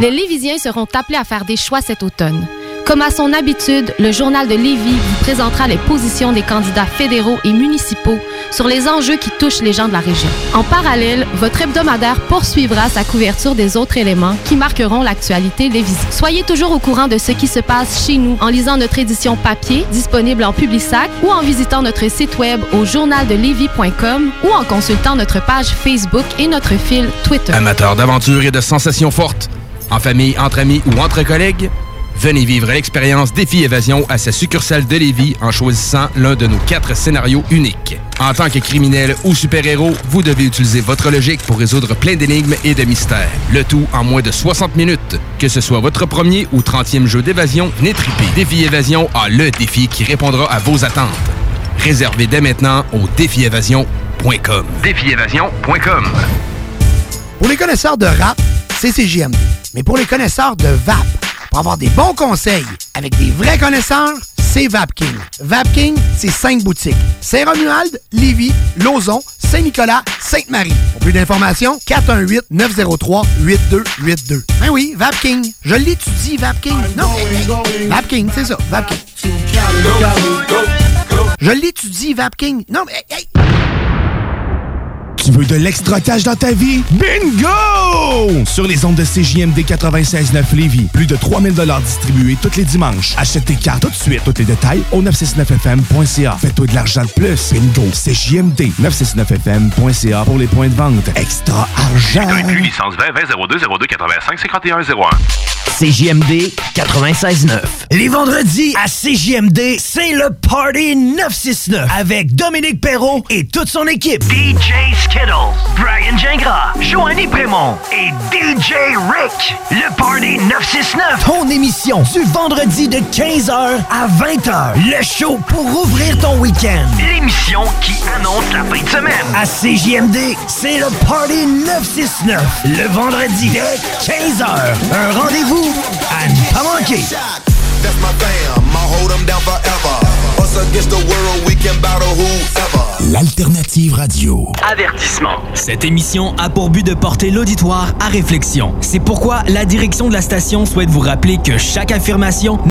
Les Lévisiens seront appelés à faire des choix cet automne. Comme à son habitude, le Journal de Lévis vous présentera les positions des candidats fédéraux et municipaux sur les enjeux qui touchent les gens de la région. En parallèle, votre hebdomadaire poursuivra sa couverture des autres éléments qui marqueront l'actualité lévisienne. Soyez toujours au courant de ce qui se passe chez nous en lisant notre édition papier disponible en Publisac ou en visitant notre site web au journaldelévis.com ou en consultant notre page Facebook et notre fil Twitter. Amateurs d'aventure et de sensations fortes, en famille, entre amis ou entre collègues, venez vivre l'expérience Défi Évasion à sa succursale de Lévis en choisissant l'un de nos quatre scénarios uniques. En tant que criminel ou super-héros, vous devez utiliser votre logique pour résoudre plein d'énigmes et de mystères. Le tout en moins de 60 minutes. Que ce soit votre premier ou 30e jeu d'évasion, venez triper. Défi Évasion a le défi qui répondra à vos attentes. Réservez dès maintenant au défiévasion.com. Défiévasion.com. Pour les connaisseurs de rap, c'est CJMD. Mais pour les connaisseurs de VAP, pour avoir des bons conseils avec des vrais connaisseurs, c'est VapKing. VapKing, c'est cinq boutiques. Saint-Romuald, Lévis, Lauson, Saint-Nicolas, Sainte-Marie. Pour plus d'informations, 418-903-8282. Ben oui, VapKing. Je l'étudie, VapKing. Non, VapKing, c'est ça, VapKing. Je l'étudie, VapKing. Non, mais... hey, hey. Tu veux de l'extra cash dans ta vie? Bingo! Sur les ondes de CJMD 96.9 Lévis, plus de 3000 distribués tous les dimanches. Achète tes cartes tout de suite. Tous les détails au 969FM.ca. Fais-toi de l'argent de plus. Bingo! CJMD 969FM.ca pour les points de vente. Extra argent! Inclus licence 20 20 02 02 85 51 01. CJMD 96.9. Les vendredis à CJMD, c'est le Party 969 avec Dominique Perrault et toute son équipe. DJ Skittles, Brian Gingras, Joanny Prémont et DJ Rick. Le Party 969. Ton émission du vendredi de 15h à 20h. Le show pour ouvrir ton week-end. L'émission qui annonce la fin de semaine. À CJMD, c'est le Party 969. Le vendredi de 15h. Un rendez-vous à ne pas manquer. That's my fam, I'll hold them down forever. Us against the world, we can battle whoever. L'alternative radio. Avertissement. Cette émission a pour but de porter l'auditoire à réflexion. C'est pourquoi la direction de la station souhaite vous rappeler que chaque affirmation